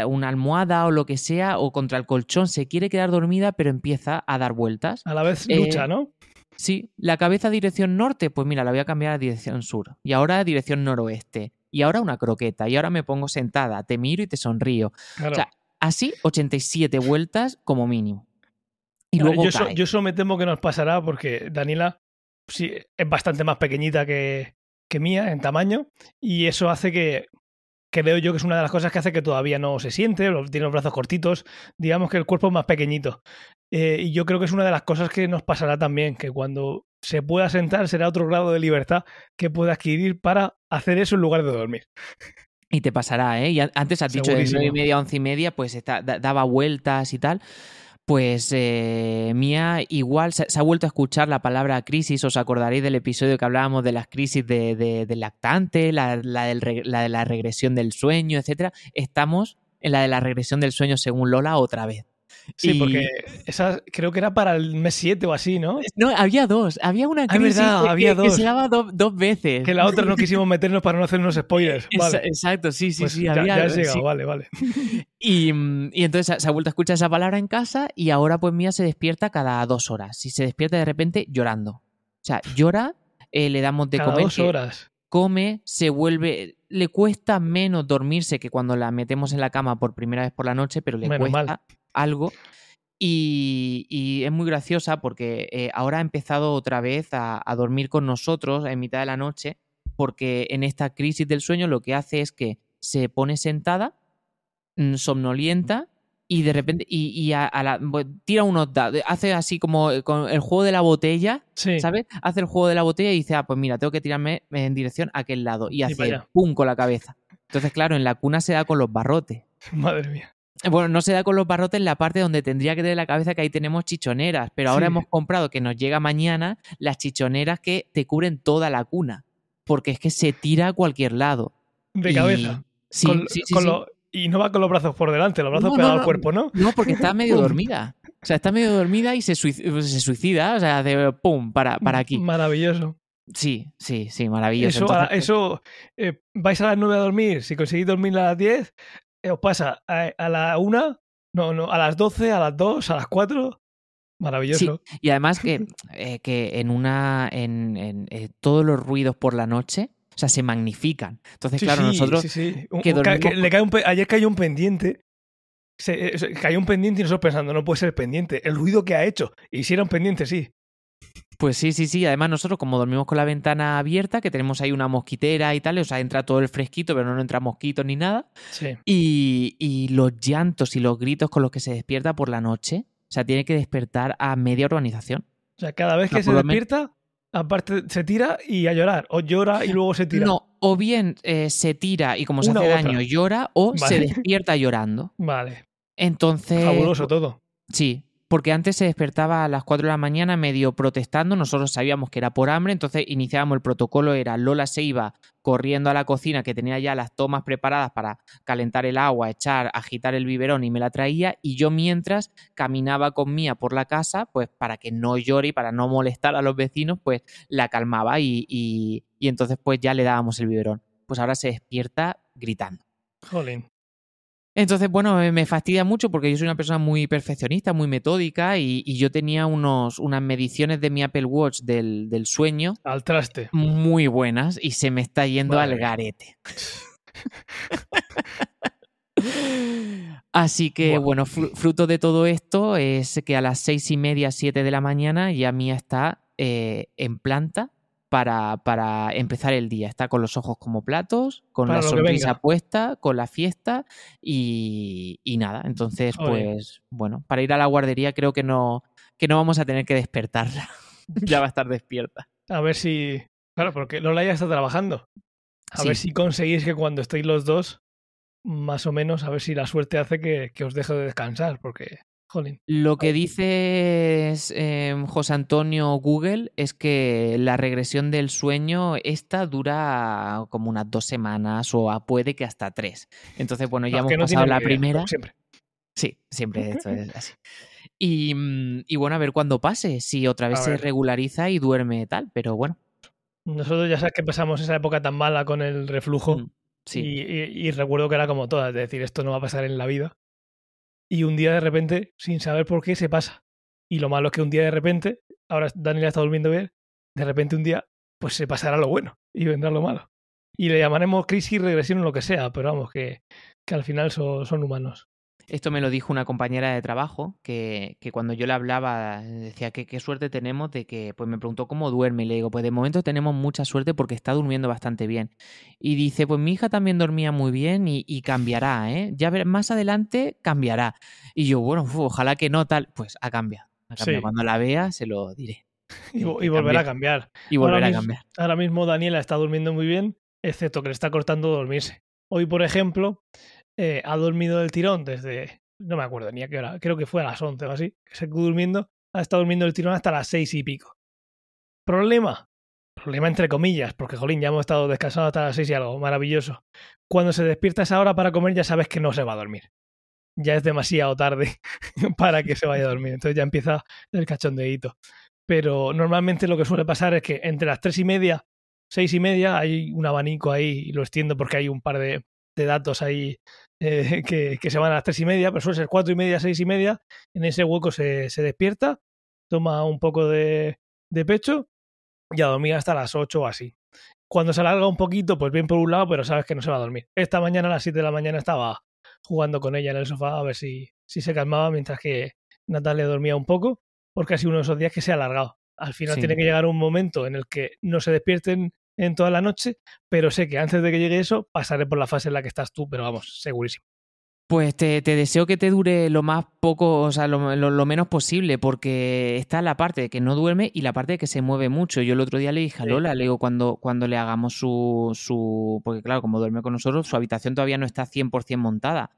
una almohada o lo que sea, o contra el colchón, se quiere quedar dormida, pero empieza a dar vueltas. A la vez lucha, eh, ¿no? Sí, la cabeza dirección norte, pues mira, la voy a cambiar a dirección sur. Y ahora a dirección noroeste. Y ahora una croqueta. Y ahora me pongo sentada, te miro y te sonrío. O sea, así 87 vueltas como mínimo. Y luego yo, yo eso me temo que nos pasará porque Daniela sí, es bastante más pequeñita que, que mía en tamaño. Y eso hace que, creo yo que es una de las cosas que hace que todavía no se siente, tiene los brazos cortitos, digamos que el cuerpo es más pequeñito. Eh, y yo creo que es una de las cosas que nos pasará también, que cuando se pueda sentar será otro grado de libertad que pueda adquirir para hacer eso en lugar de dormir. Y te pasará, ¿eh? Y antes has dicho de 9 y media, 11 y media, pues daba vueltas y tal pues eh, Mía igual se, ha vuelto a escuchar la palabra crisis, os acordaréis del episodio que hablábamos de las crisis de, lactante, la, de la regresión del sueño, etc. Estamos en la de la regresión del sueño según Lola otra vez. Sí, porque esa creo que era para el mes 7 o así, ¿no? No, había dos. Había una ah, crisis había que, dos. se daba dos veces. Que la otra no quisimos meternos para no hacer unos spoilers. Vale. Exacto, sí, sí, pues sí. Ya, había, ya has llegado, vale, vale. Y, y, entonces se ha vuelto a escuchar esa palabra en casa y ahora pues Mía se despierta cada dos horas. Y se despierta de repente llorando. O sea, llora, eh, le damos de cada comer. dos horas. Come, se vuelve. Le cuesta menos dormirse que cuando la metemos en la cama por primera vez por la noche, pero le cuesta algo. Y, es muy graciosa porque eh, ahora ha empezado otra vez a, dormir con nosotros en mitad de la noche, porque en esta crisis del sueño lo que hace es que se pone sentada, mm, somnolienta, y de repente, y, y a, a la, bu- tira unos dados, hace así como eh, con el juego de la botella, Sí. ¿sabes? Hace el juego de la botella y dice, ah, pues mira, tengo que tirarme en dirección a aquel lado. Y hace allá. pum con la cabeza. Entonces, claro, en la cuna se da con los barrotes. Madre mía. Bueno, no se da con los barrotes en la parte donde tendría que tener la cabeza, que ahí tenemos chichoneras, pero ahora Sí. hemos comprado que nos llega mañana las chichoneras que te cubren toda la cuna, porque es que se tira a cualquier lado. De Y- cabeza. Sí, Con- sí, con lo- y no va con los brazos por delante, los brazos No, pegados no. al cuerpo, ¿no? No, porque está medio dormida. O sea, está medio dormida y se, suic- se suicida, o sea, hace pum, para, para aquí. Maravilloso. Sí, sí, sí, maravilloso. Eso, Entonces, eso eh, vais a las 9 a dormir. Si conseguís dormir a las 10, eh, os pasa a, a la 1, no, no, a las 12, a las 2, a las 4. Maravilloso. Y además que, eh, que en una. en, en, eh, todos los ruidos por la noche, o sea, se magnifican. Entonces, Sí, claro, sí, nosotros. Un- que dormimos le cae un pe- ayer cayó un pendiente. Se, eh, se- cayó un pendiente y nosotros pensando, no puede ser pendiente. El ruido que ha hecho. Y si era un pendiente, sí. Pues sí, sí, sí. Además, nosotros, como dormimos con la ventana abierta, que tenemos ahí una mosquitera y tal, o sea, entra todo el fresquito, pero no entra mosquitos ni nada. Sí. Y, y los llantos y los gritos con los que se despierta por la noche, o sea, tiene que despertar a media urbanización. O sea, cada vez No, que se despierta, aparte se tira y a llorar. O llora y luego se tira. No, o bien eh, se tira y como se Una hace daño llora, o se despierta llorando. Vale. Entonces. Fabuloso todo. Sí, porque antes se despertaba a las 4 de la mañana medio protestando, nosotros sabíamos que era por hambre, entonces iniciábamos el protocolo, era Lola se iba corriendo a la cocina que tenía ya las tomas preparadas para calentar el agua, echar, agitar el biberón y me la traía y yo mientras caminaba con Mía por la casa, pues para que no llore y para no molestar a los vecinos, pues la calmaba y, y, entonces pues ya le dábamos el biberón. Pues ahora se despierta gritando. Jolín. Entonces, bueno, me fastidia mucho porque yo soy una persona muy perfeccionista, muy metódica y, y yo tenía unos, unas mediciones de mi Apple Watch del, del sueño Al traste. muy buenas y se me está yendo al garete. Así que, bueno, fru- fruto de todo esto es que a las seis y media, siete de la mañana ya Mía está eh, en planta para, para empezar el día. Está con los ojos como platos, con Para la sonrisa puesta, con la fiesta y, y nada. Entonces, pues, bueno, para ir a la guardería creo que no, que no vamos a tener que despertarla. ya va a estar despierta. A ver si. Claro, porque Lola ya está trabajando. A Sí. ver si conseguís que cuando estéis los dos, más o menos, a ver si la suerte hace que, que os deje de descansar, porque, jolín. Lo que dice eh, José Antonio Google es que la regresión del sueño, esta dura como unas dos semanas o a- puede que hasta tres. Entonces, bueno, ya No, hemos no pasado la idea, primera. siempre. Sí, siempre esto es así. Y, mm, y bueno, a ver cuándo pase, si otra vez A se ver. regulariza y duerme tal, pero bueno. Nosotros ya sabes que pasamos esa época tan mala con el reflujo. mm, Sí. Y, y- y recuerdo que era como todas, es decir, esto no va a pasar en la vida. Y un día de repente, sin saber por qué, se pasa. Y lo malo es que un día de repente, ahora Daniela está durmiendo bien, de repente un día, pues se pasará lo bueno y vendrá lo malo. Y le llamaremos crisis, regresión o lo que sea, pero vamos, que, que al final son, son humanos. Esto me lo dijo una compañera de trabajo que, que cuando yo le hablaba decía que qué suerte tenemos de que, pues me preguntó cómo duerme y le digo, pues de momento tenemos mucha suerte porque está durmiendo bastante bien. Y dice, pues mi hija también dormía muy bien y, y cambiará, ¿eh? Ya ver, más adelante cambiará. Y yo, bueno, uf, ojalá que no tal, pues ha cambiado. Ha cambiado. Sí. Cuando la vea se lo diré. Y, volverá a cambiar. Y volverá a cambiar. Ahora mismo Daniela está durmiendo muy bien, excepto que le está cortando dormirse. Hoy, por ejemplo, eh, ha dormido del tirón desde, no me acuerdo ni a qué hora, creo que fue a las 11 o así, que se quedó durmiendo, ha estado durmiendo el tirón hasta las 6 y pico. ¿Problema? Problema entre comillas, porque jolín, ya hemos estado descansando hasta las 6 y algo, maravilloso. Cuando se despierta esa hora para comer ya sabes que no se va a dormir. Ya es demasiado tarde para que se vaya a dormir, entonces ya empieza el cachondeíto pero normalmente lo que suele pasar es que entre las tres y media, seis y media, hay un abanico ahí, y lo extiendo porque hay un par de datos ahí eh, que, que se van a las tres y media, pero suele ser cuatro y media, seis y media, en ese hueco se, se despierta, toma un poco de, de pecho y a dormir hasta las ocho o así. Cuando se alarga un poquito, pues bien por un lado, pero sabes que no se va a dormir. Esta mañana a las 7 de la mañana estaba jugando con ella en el sofá a ver si, si se calmaba mientras que Natalia dormía un poco porque ha sido uno de esos días que se ha alargado. Al final Sí. tiene que llegar un momento en el que no se despierten en toda la noche, pero sé que antes de que llegue eso pasaré por la fase en la que estás tú, pero vamos, segurísimo. Pues te, te deseo que te dure lo más poco, o sea, lo, lo- lo menos posible, porque está la parte de que no duerme y la parte de que se mueve mucho. Yo el otro día le dije a. Lola, le digo, cuando, cuando le hagamos su, su. Porque claro, como duerme con nosotros, su habitación todavía no está 100% montada.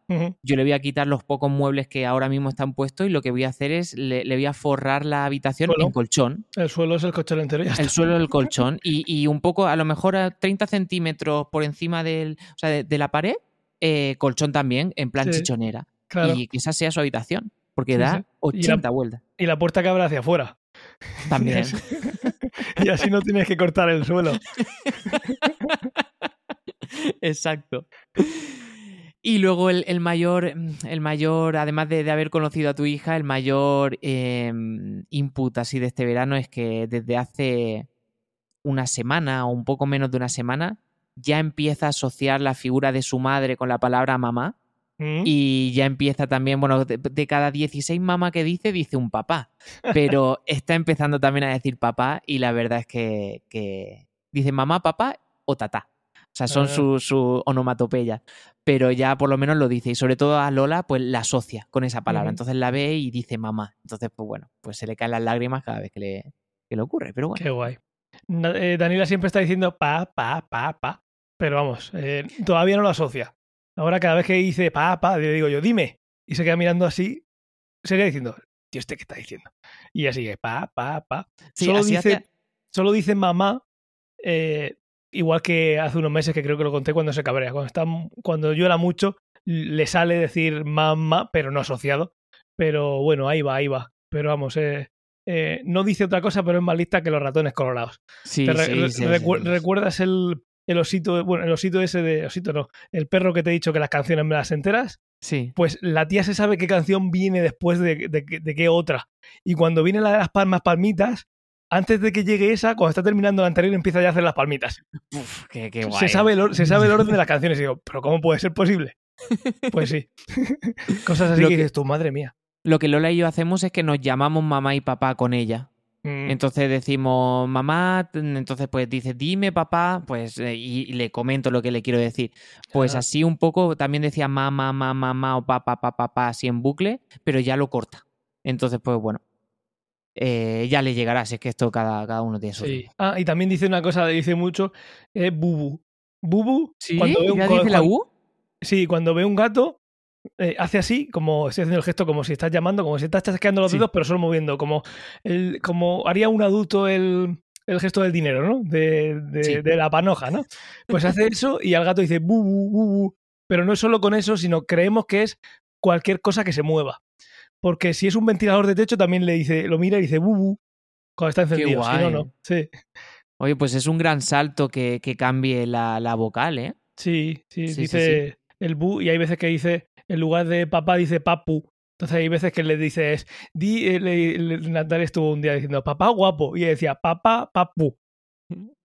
Yo le voy a quitar los pocos muebles que ahora mismo están puestos y lo que voy a hacer es le, le voy a forrar la habitación en colchón. El suelo es el colchón entero ya está. El suelo del colchón y, y un poco, a lo mejor a 30 centímetros por encima del, o sea, de, de la pared, eh, colchón también, en plan Sí, chichonera. Claro. Y que esa sea su habitación, porque Sí, da sí. 80 vueltas. Y la puerta que abre hacia afuera. También. y así no tienes que cortar el suelo. Exacto. Y luego el, el mayor, el mayor, además de, de haber conocido a tu hija, el mayor eh, input así de este verano es que desde hace una semana o un poco menos de una semana ya empieza a asociar la figura de su madre con la palabra mamá Mm. y ya empieza también, bueno, de, de cada 16 mamá que dice, dice un papá, pero está empezando también a decir papá y la verdad es que, que dice mamá, papá o tatá. O sea, son Ah. sus su onomatopeyas, pero ya por lo menos lo dice y sobre todo a Lola pues la asocia con esa palabra, entonces la ve y dice mamá, entonces pues bueno, pues se le caen las lágrimas cada vez que le, que le ocurre, pero bueno. Qué guay. Eh, Daniela siempre está diciendo pa, pa, pa, pa. Pero vamos, eh, todavía no lo asocia. Ahora cada vez que dice pa, pa, le digo yo, dime. Y se queda mirando así, sería diciendo, tío, ¿este qué está diciendo? Y así que pa, pa, pa. Sí, solo, dice, solo dice mamá, eh, igual que hace unos meses que creo que lo conté cuando se cabrea. Cuando, está, cuando llora mucho, le sale decir mamá, pero no asociado. Pero bueno, ahí va, ahí va. Pero vamos, eh, eh, no dice otra cosa, pero es más lista que los ratones colorados. Sí, ¿Te re- sí, re- sí, recu- sí. ¿Recuerdas el, el osito, bueno, el osito ese de, osito no, el perro que te he dicho que las canciones me las enteras? Sí. Pues la tía se sabe qué canción viene después de, de, de qué otra. Y cuando viene la de las palmas palmitas, antes de que llegue esa, cuando está terminando la anterior, empieza ya a hacer las palmitas. Uf, qué, qué guay. Se sabe, el, se sabe el orden de las canciones. Y digo, ¿pero cómo puede ser posible? Pues sí. Cosas así que que- dices tú, madre mía. Lo que Lola y yo hacemos es que nos llamamos mamá y papá con ella. Mm, Entonces decimos, mamá, entonces pues dice, dime papá, pues eh, y, y le comento lo que le quiero decir. Pues Claro. así un poco también decía mamá, mamá, mamá o papá, papá, papá, así en bucle, pero ya lo corta. Entonces, pues bueno, eh, ya le llegará, si es que esto cada, cada uno tiene su sí. Ah, y también dice una cosa, dice mucho, es bubu. Bubu, ¿Sí? cuando ve un, ¿Ya dice la U? Sí, cuando ve un gato, eh, hace así, como estoy haciendo el gesto, como si estás llamando, como si estás chasqueando los Sí. dedos, pero solo moviendo, como, el, como haría un adulto el, el gesto del dinero, ¿no? De, de- Sí. de la panoja, ¿no? Pues hace eso y al gato dice bu, bu, bu, bu. Pero no es solo con eso, sino creemos que es cualquier cosa que se mueva. Porque si es un ventilador de techo, también le dice, lo mira y dice bu, bu, cuando está encendido. Si no, guay. no. Sí, Oye, pues es un gran salto que, que cambie la, la vocal, ¿eh? sí, sí, Sí, sí, dice el bu y hay veces que dice, en lugar de papá, dice papu. Entonces hay veces que le dices, di, eh, le, le- Natalia estuvo un día diciendo, papá guapo, y ella decía, papá, papu.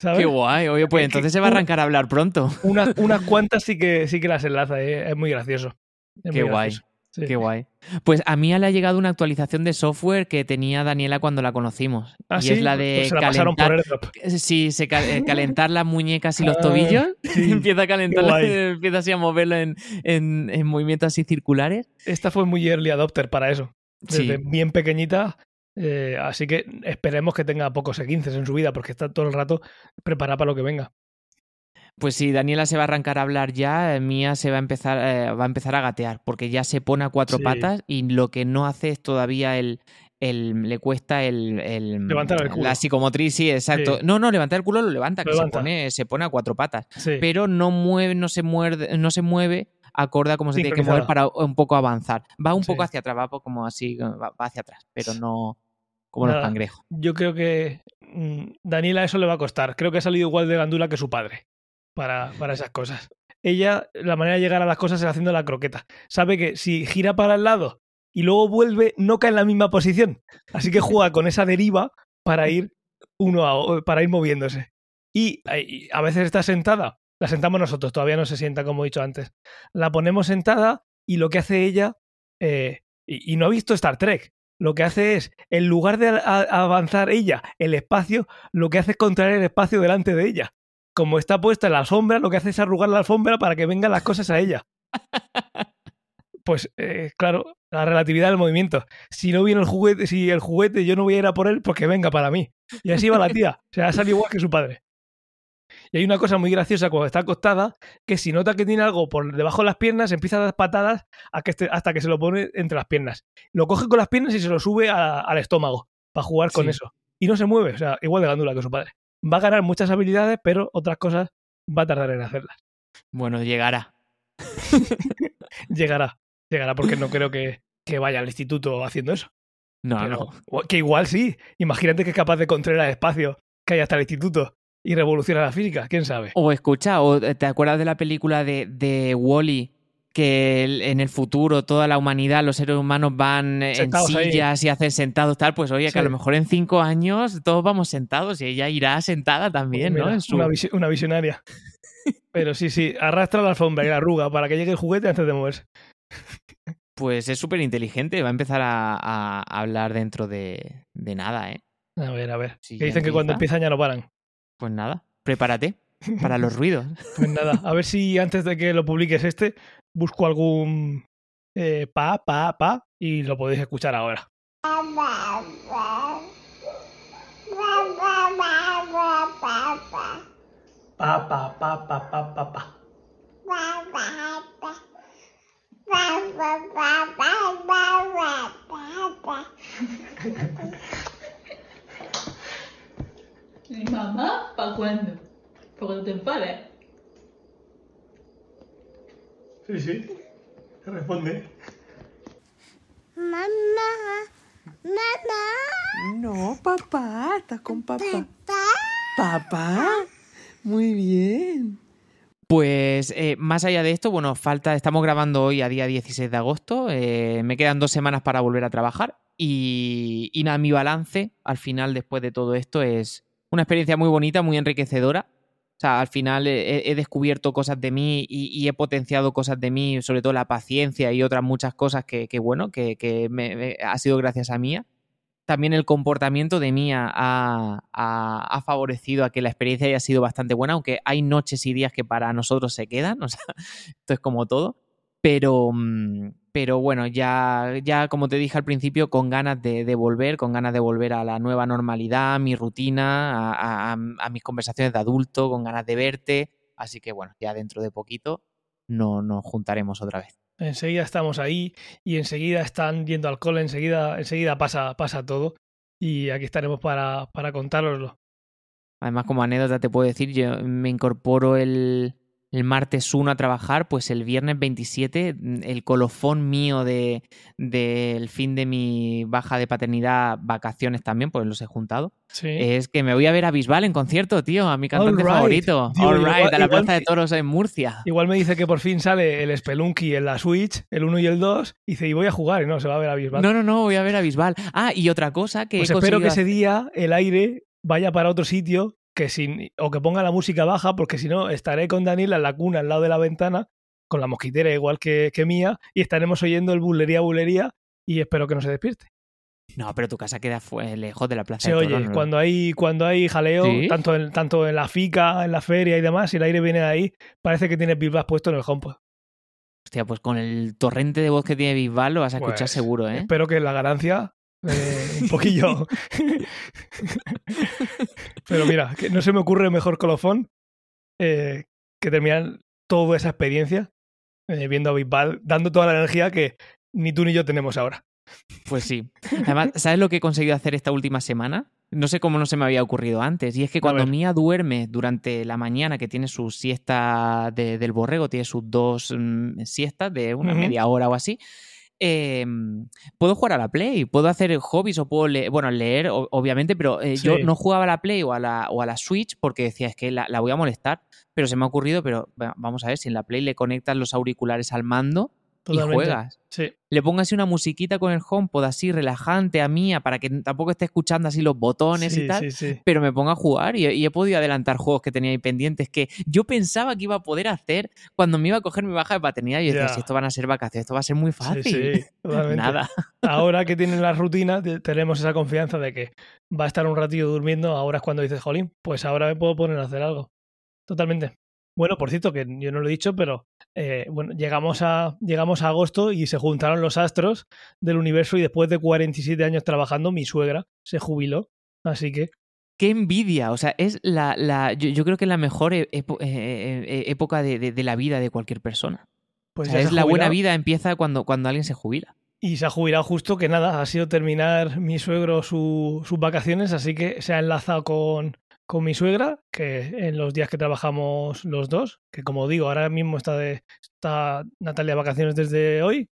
¿Sabes? Qué guay, oye, pues entonces se va a arrancar a hablar pronto. Unas, unas cuantas sí que, sí que las enlaza, eh, es muy gracioso. Es Qué muy guay. Sí. Qué guay. Pues a mí le ha llegado una actualización de software que tenía Daniela cuando la conocimos. Ah, y sí, es la de pues se la pasaron por calentar, AirDrop. sí, se eh, calentar las muñecas y los Ah, tobillos. sí, empieza a calentar, empieza así a moverlo en, en- en movimientos así circulares. Esta fue muy early adopter para eso. Desde Sí. bien pequeñita. eh, así que esperemos que tenga pocos E15 en su vida, porque está todo el rato preparada para lo que venga. Pues si Daniela se va a arrancar a hablar ya, eh, Mía se va a empezar, eh, va a empezar a gatear, porque ya se pone a cuatro Sí. patas y lo que no hace es todavía el. el- le cuesta el, el- Levantar el culo. la psicomotriz, sí, exacto. Sí. No, no, levantar el culo lo levanta, Lo que levanta. Se, pone, se pone a cuatro patas. Sí. pero no mueve, no se muerde, no se mueve acorde a cómo se tiene que mover para un poco avanzar. Va un poco hacia atrás, va como así, va, hacia atrás, pero no como los Nada. cangrejos. Yo creo que mm, Daniela eso le va a costar. Creo que ha salido igual de gandula que su padre para, para esas cosas. Ella, la manera de llegar a las cosas es haciendo la croqueta. Sabe que si gira para el lado y luego vuelve, no cae en la misma posición. Así que juega con esa deriva para ir uno a, para ir moviéndose. Y, a veces está sentada. La sentamos nosotros, todavía no se sienta como he dicho antes. La ponemos sentada y lo que hace ella, eh, y, y no ha visto Star Trek, lo que hace es, en lugar de avanzar ella el espacio, lo que hace es contraer el espacio delante de ella. Como está puesta en la alfombra, lo que hace es arrugar la alfombra para que vengan las cosas a ella. pues eh, claro, la relatividad del movimiento. Si no viene el juguete, si el juguete yo no voy a ir a por él, porque venga para mí. Y así va la tía. O sea, sale igual que su padre. Y hay una cosa muy graciosa cuando está acostada, que si nota que tiene algo por debajo de las piernas, empieza a dar patadas hasta que se lo pone entre las piernas. Lo coge con las piernas y se lo sube al estómago para jugar con eso. Y no se mueve, o sea, igual de gándula que su padre. Va a ganar muchas habilidades, pero otras cosas va a tardar en hacerlas. Bueno, llegará. llegará, llegará porque no creo que, que, vaya al instituto haciendo eso. No, no. Que igual sí. Imagínate que es capaz de controlar el espacio que hay hasta el instituto y revoluciona la física, quién sabe. O escucha, o te acuerdas de la película de, de Wally, que en el futuro toda la humanidad, los seres humanos van en sillas y hacen sentados tal, pues oye, que a lo mejor en cinco años todos vamos sentados y ella irá sentada también, pues ¿no? una, visionaria. Pero sí, sí, arrastra la alfombra y la arruga para que llegue el juguete antes de moverse. Pues es súper inteligente, va a empezar a, hablar dentro de, nada, ¿eh? A ver, a ver. que dicen que cuando empiezan ya no paran. Pues nada, prepárate para los ruidos. Pues nada, a ver si antes de que lo publiques este, busco algún eh, pa, pa, pa y lo podéis escuchar ahora. Pa, pa, pa, pa, pa, pa, pa. ¿Y mamá? ¿Para cuándo? ¿Para te enfades? Sí, sí. Responde. Mamá. Mamá. No, papá. Estás con papá. Papá. Papá. Muy bien. Pues eh, más allá de esto, bueno, falta, estamos grabando hoy a día 16 de agosto, eh, me quedan dos semanas para volver a trabajar y, y nada, mi balance al final después de todo esto es una experiencia muy bonita, muy enriquecedora. O sea, al final he, descubierto cosas de mí y, he potenciado cosas de mí, sobre todo la paciencia y otras muchas cosas que, bueno, que, me, ha sido gracias a Mía. También el comportamiento de Mía ha, ha, favorecido a que la experiencia haya sido bastante buena, aunque hay noches y días que para nosotros se quedan, o sea, esto es como todo. Pero, mm, pero bueno, ya, ya como te dije al principio, con ganas de, volver, con ganas de volver a la nueva normalidad, a mi rutina, a, mis conversaciones de adulto, con ganas de verte. Así que bueno, ya dentro de poquito no, nos juntaremos otra vez. Enseguida estamos ahí y enseguida están yendo al cole, enseguida, enseguida pasa, pasa todo y aquí estaremos para, para contároslo. Además, como anécdota te puedo decir, yo me incorporo el, el martes 1 a trabajar, pues el viernes 27 mm, el colofón mío del de, fin de mi baja de paternidad, vacaciones también, pues los he juntado, es que me voy a ver a Bisbal en concierto, tío, a mi cantante favorito. All right, a la Plaza de Toros en Murcia. Igual me dice que por fin sale el Spelunky en la Switch, el 1 y el 2, y dice, y voy a jugar, y no, se va a ver a Bisbal. No, no, no, voy a ver a Bisbal. Ah, y otra cosa que... Pues espero que ese día el aire vaya para otro sitio que sin, o que ponga la música baja, porque si no, estaré con Daniel en la cuna al lado de la ventana, con la mosquitera igual que, que mía, y estaremos oyendo el bulería, bulería, y espero que no se despierte. No, pero tu casa queda lejos de la plaza. Se oye, cuando hay cuando hay jaleo, tanto, en, tanto en la fica, en la feria y demás, y el aire viene de ahí, parece que tiene Bisbal puesto en el HomePod. Hostia, pues con el torrente de voz que tiene Bisbal lo vas a escuchar pues, seguro, ¿eh? Espero que la ganancia eh, un poquillo. Pero mira, que no se me ocurre mejor colofón eh, que terminar toda esa experiencia eh, viendo a Bisbal, dando toda la energía que ni tú ni yo tenemos ahora. Pues sí. Además, ¿sabes lo que he conseguido hacer esta última semana? No sé cómo no se me había ocurrido antes. Y es que cuando Mía duerme durante la mañana, que tiene su siesta del borrego, tiene sus dos mm, siestas de una media hora o así, Em, puedo jugar a la Play, puedo hacer hobbies o puedo leer, bueno, leer obviamente, pero eh, yo no jugaba a la Play o a la, o a la Switch porque decía, es que la, la, voy a molestar, pero se me ha ocurrido, pero vamos a ver, si en la Play le conectas los auriculares al mando, y juegas. Le pongo así una musiquita con el HomePod así relajante a mía para que tampoco esté escuchando así los botones y tal, pero me pongo a jugar y, he podido adelantar juegos que tenía ahí pendientes que yo pensaba que iba a poder hacer cuando me iba a coger mi baja de paternidad y yo decía, si esto van a ser vacaciones, esto va a ser muy fácil. Nada. Ahora que tienen la rutina, tenemos esa confianza de que va a estar un ratillo durmiendo, ahora es cuando dices, jolín, pues ahora me puedo poner a hacer algo. Totalmente. Bueno, por cierto, que yo no lo he dicho, pero eh, bueno, llegamos a, llegamos a agosto y se juntaron los astros del universo y después de 47 años trabajando, mi suegra se jubiló. Así que qué envidia. O sea, es la, la yo, creo que es la mejor e, eh, eh, época de, la vida de cualquier persona. Pues es la buena vida empieza cuando, cuando alguien se jubila. Y se ha jubilado justo que nada, ha sido terminar mi suegro sus vacaciones, así que se ha enlazado con, con mi suegra, que en los días que trabajamos los dos, que como digo, ahora mismo está, de, Natalia de vacaciones desde hoy,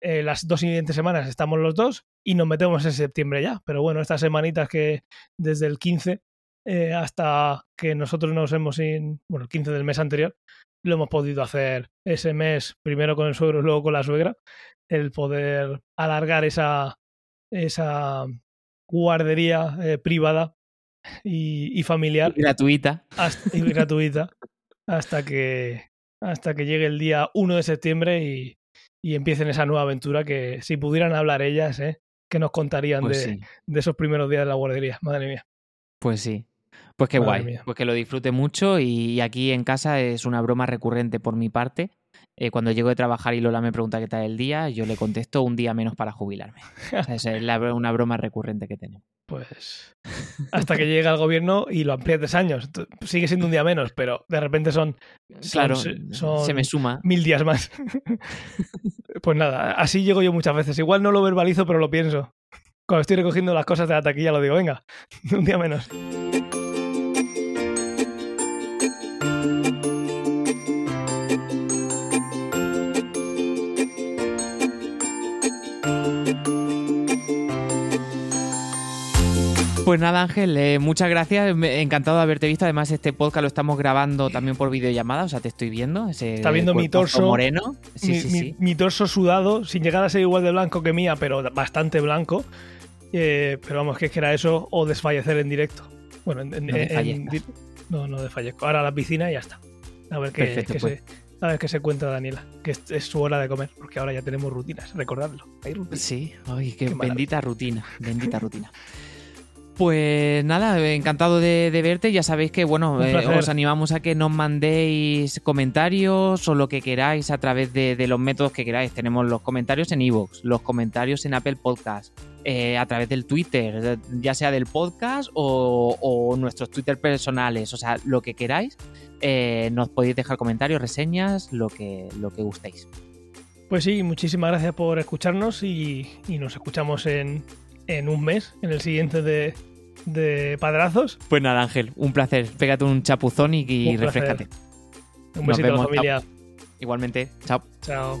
eh, las dos siguientes semanas estamos los dos y nos metemos en septiembre ya. Pero bueno, estas semanitas que desde el 15 eh, hasta que nosotros nos hemos, bueno, el 15 del mes anterior, lo hemos podido hacer ese mes, primero con el suegro y luego con la suegra, el poder alargar esa, esa guardería eh, privada y, familiar. gratuita. Hasta, y gratuita. hasta que, hasta que llegue el día 1 de septiembre y, y empiecen esa nueva aventura que si pudieran hablar ellas, ¿eh? que nos contarían pues de, de, esos primeros días de la guardería? Madre mía. Pues sí. Pues qué guay. Pues que lo disfrute mucho y aquí en casa es una broma recurrente por mi parte. Eh, cuando llego de trabajar y Lola me pregunta qué tal el día, yo le contesto un día menos para jubilarme. Esa es una broma recurrente que tenemos. Pues hasta que llegue al gobierno y lo amplíe tres años. Sigue siendo un día menos, pero de repente son, claro, se me suma. mil días más. pues nada, así llego yo muchas veces. Igual no lo verbalizo, pero lo pienso. Cuando estoy recogiendo las cosas de la taquilla lo digo, venga, un día menos. Pues nada, Ángel, eh, muchas gracias. Encantado de haberte visto. Además, este podcast lo estamos grabando también por videollamada, o sea, te estoy viendo. Está viendo mi torso moreno. mi, torso sudado, sin llegar a ser igual de blanco que mía, pero bastante blanco. Eh, pero vamos, que es que era eso o desfallecer en directo. Bueno, en, no, no, desfallezco. Ahora a la piscina y ya está. A ver qué, pues. se, a ver qué se cuenta Daniela, que es, su hora de comer, porque ahora ya tenemos rutinas, recordadlo. Sí, ay, qué, bendita rutina, bendita rutina. Pues nada, encantado de, verte. Ya sabéis que, bueno, eh, os animamos a que nos mandéis comentarios o lo que queráis a través de, los métodos que queráis. Tenemos los comentarios en Evox, los comentarios en Apple Podcast, eh, a través del Twitter, ya sea del podcast o, nuestros Twitter personales. O sea, lo que queráis, eh, nos podéis dejar comentarios, reseñas, lo que, lo que gustéis. Pues sí, muchísimas gracias por escucharnos y nos escuchamos en, en un mes, en el siguiente de, de Padrazos. Pues nada, Ángel, un placer. Pégate un chapuzón y, refrescate. Un besito a la familia. Igualmente, chao. Chao.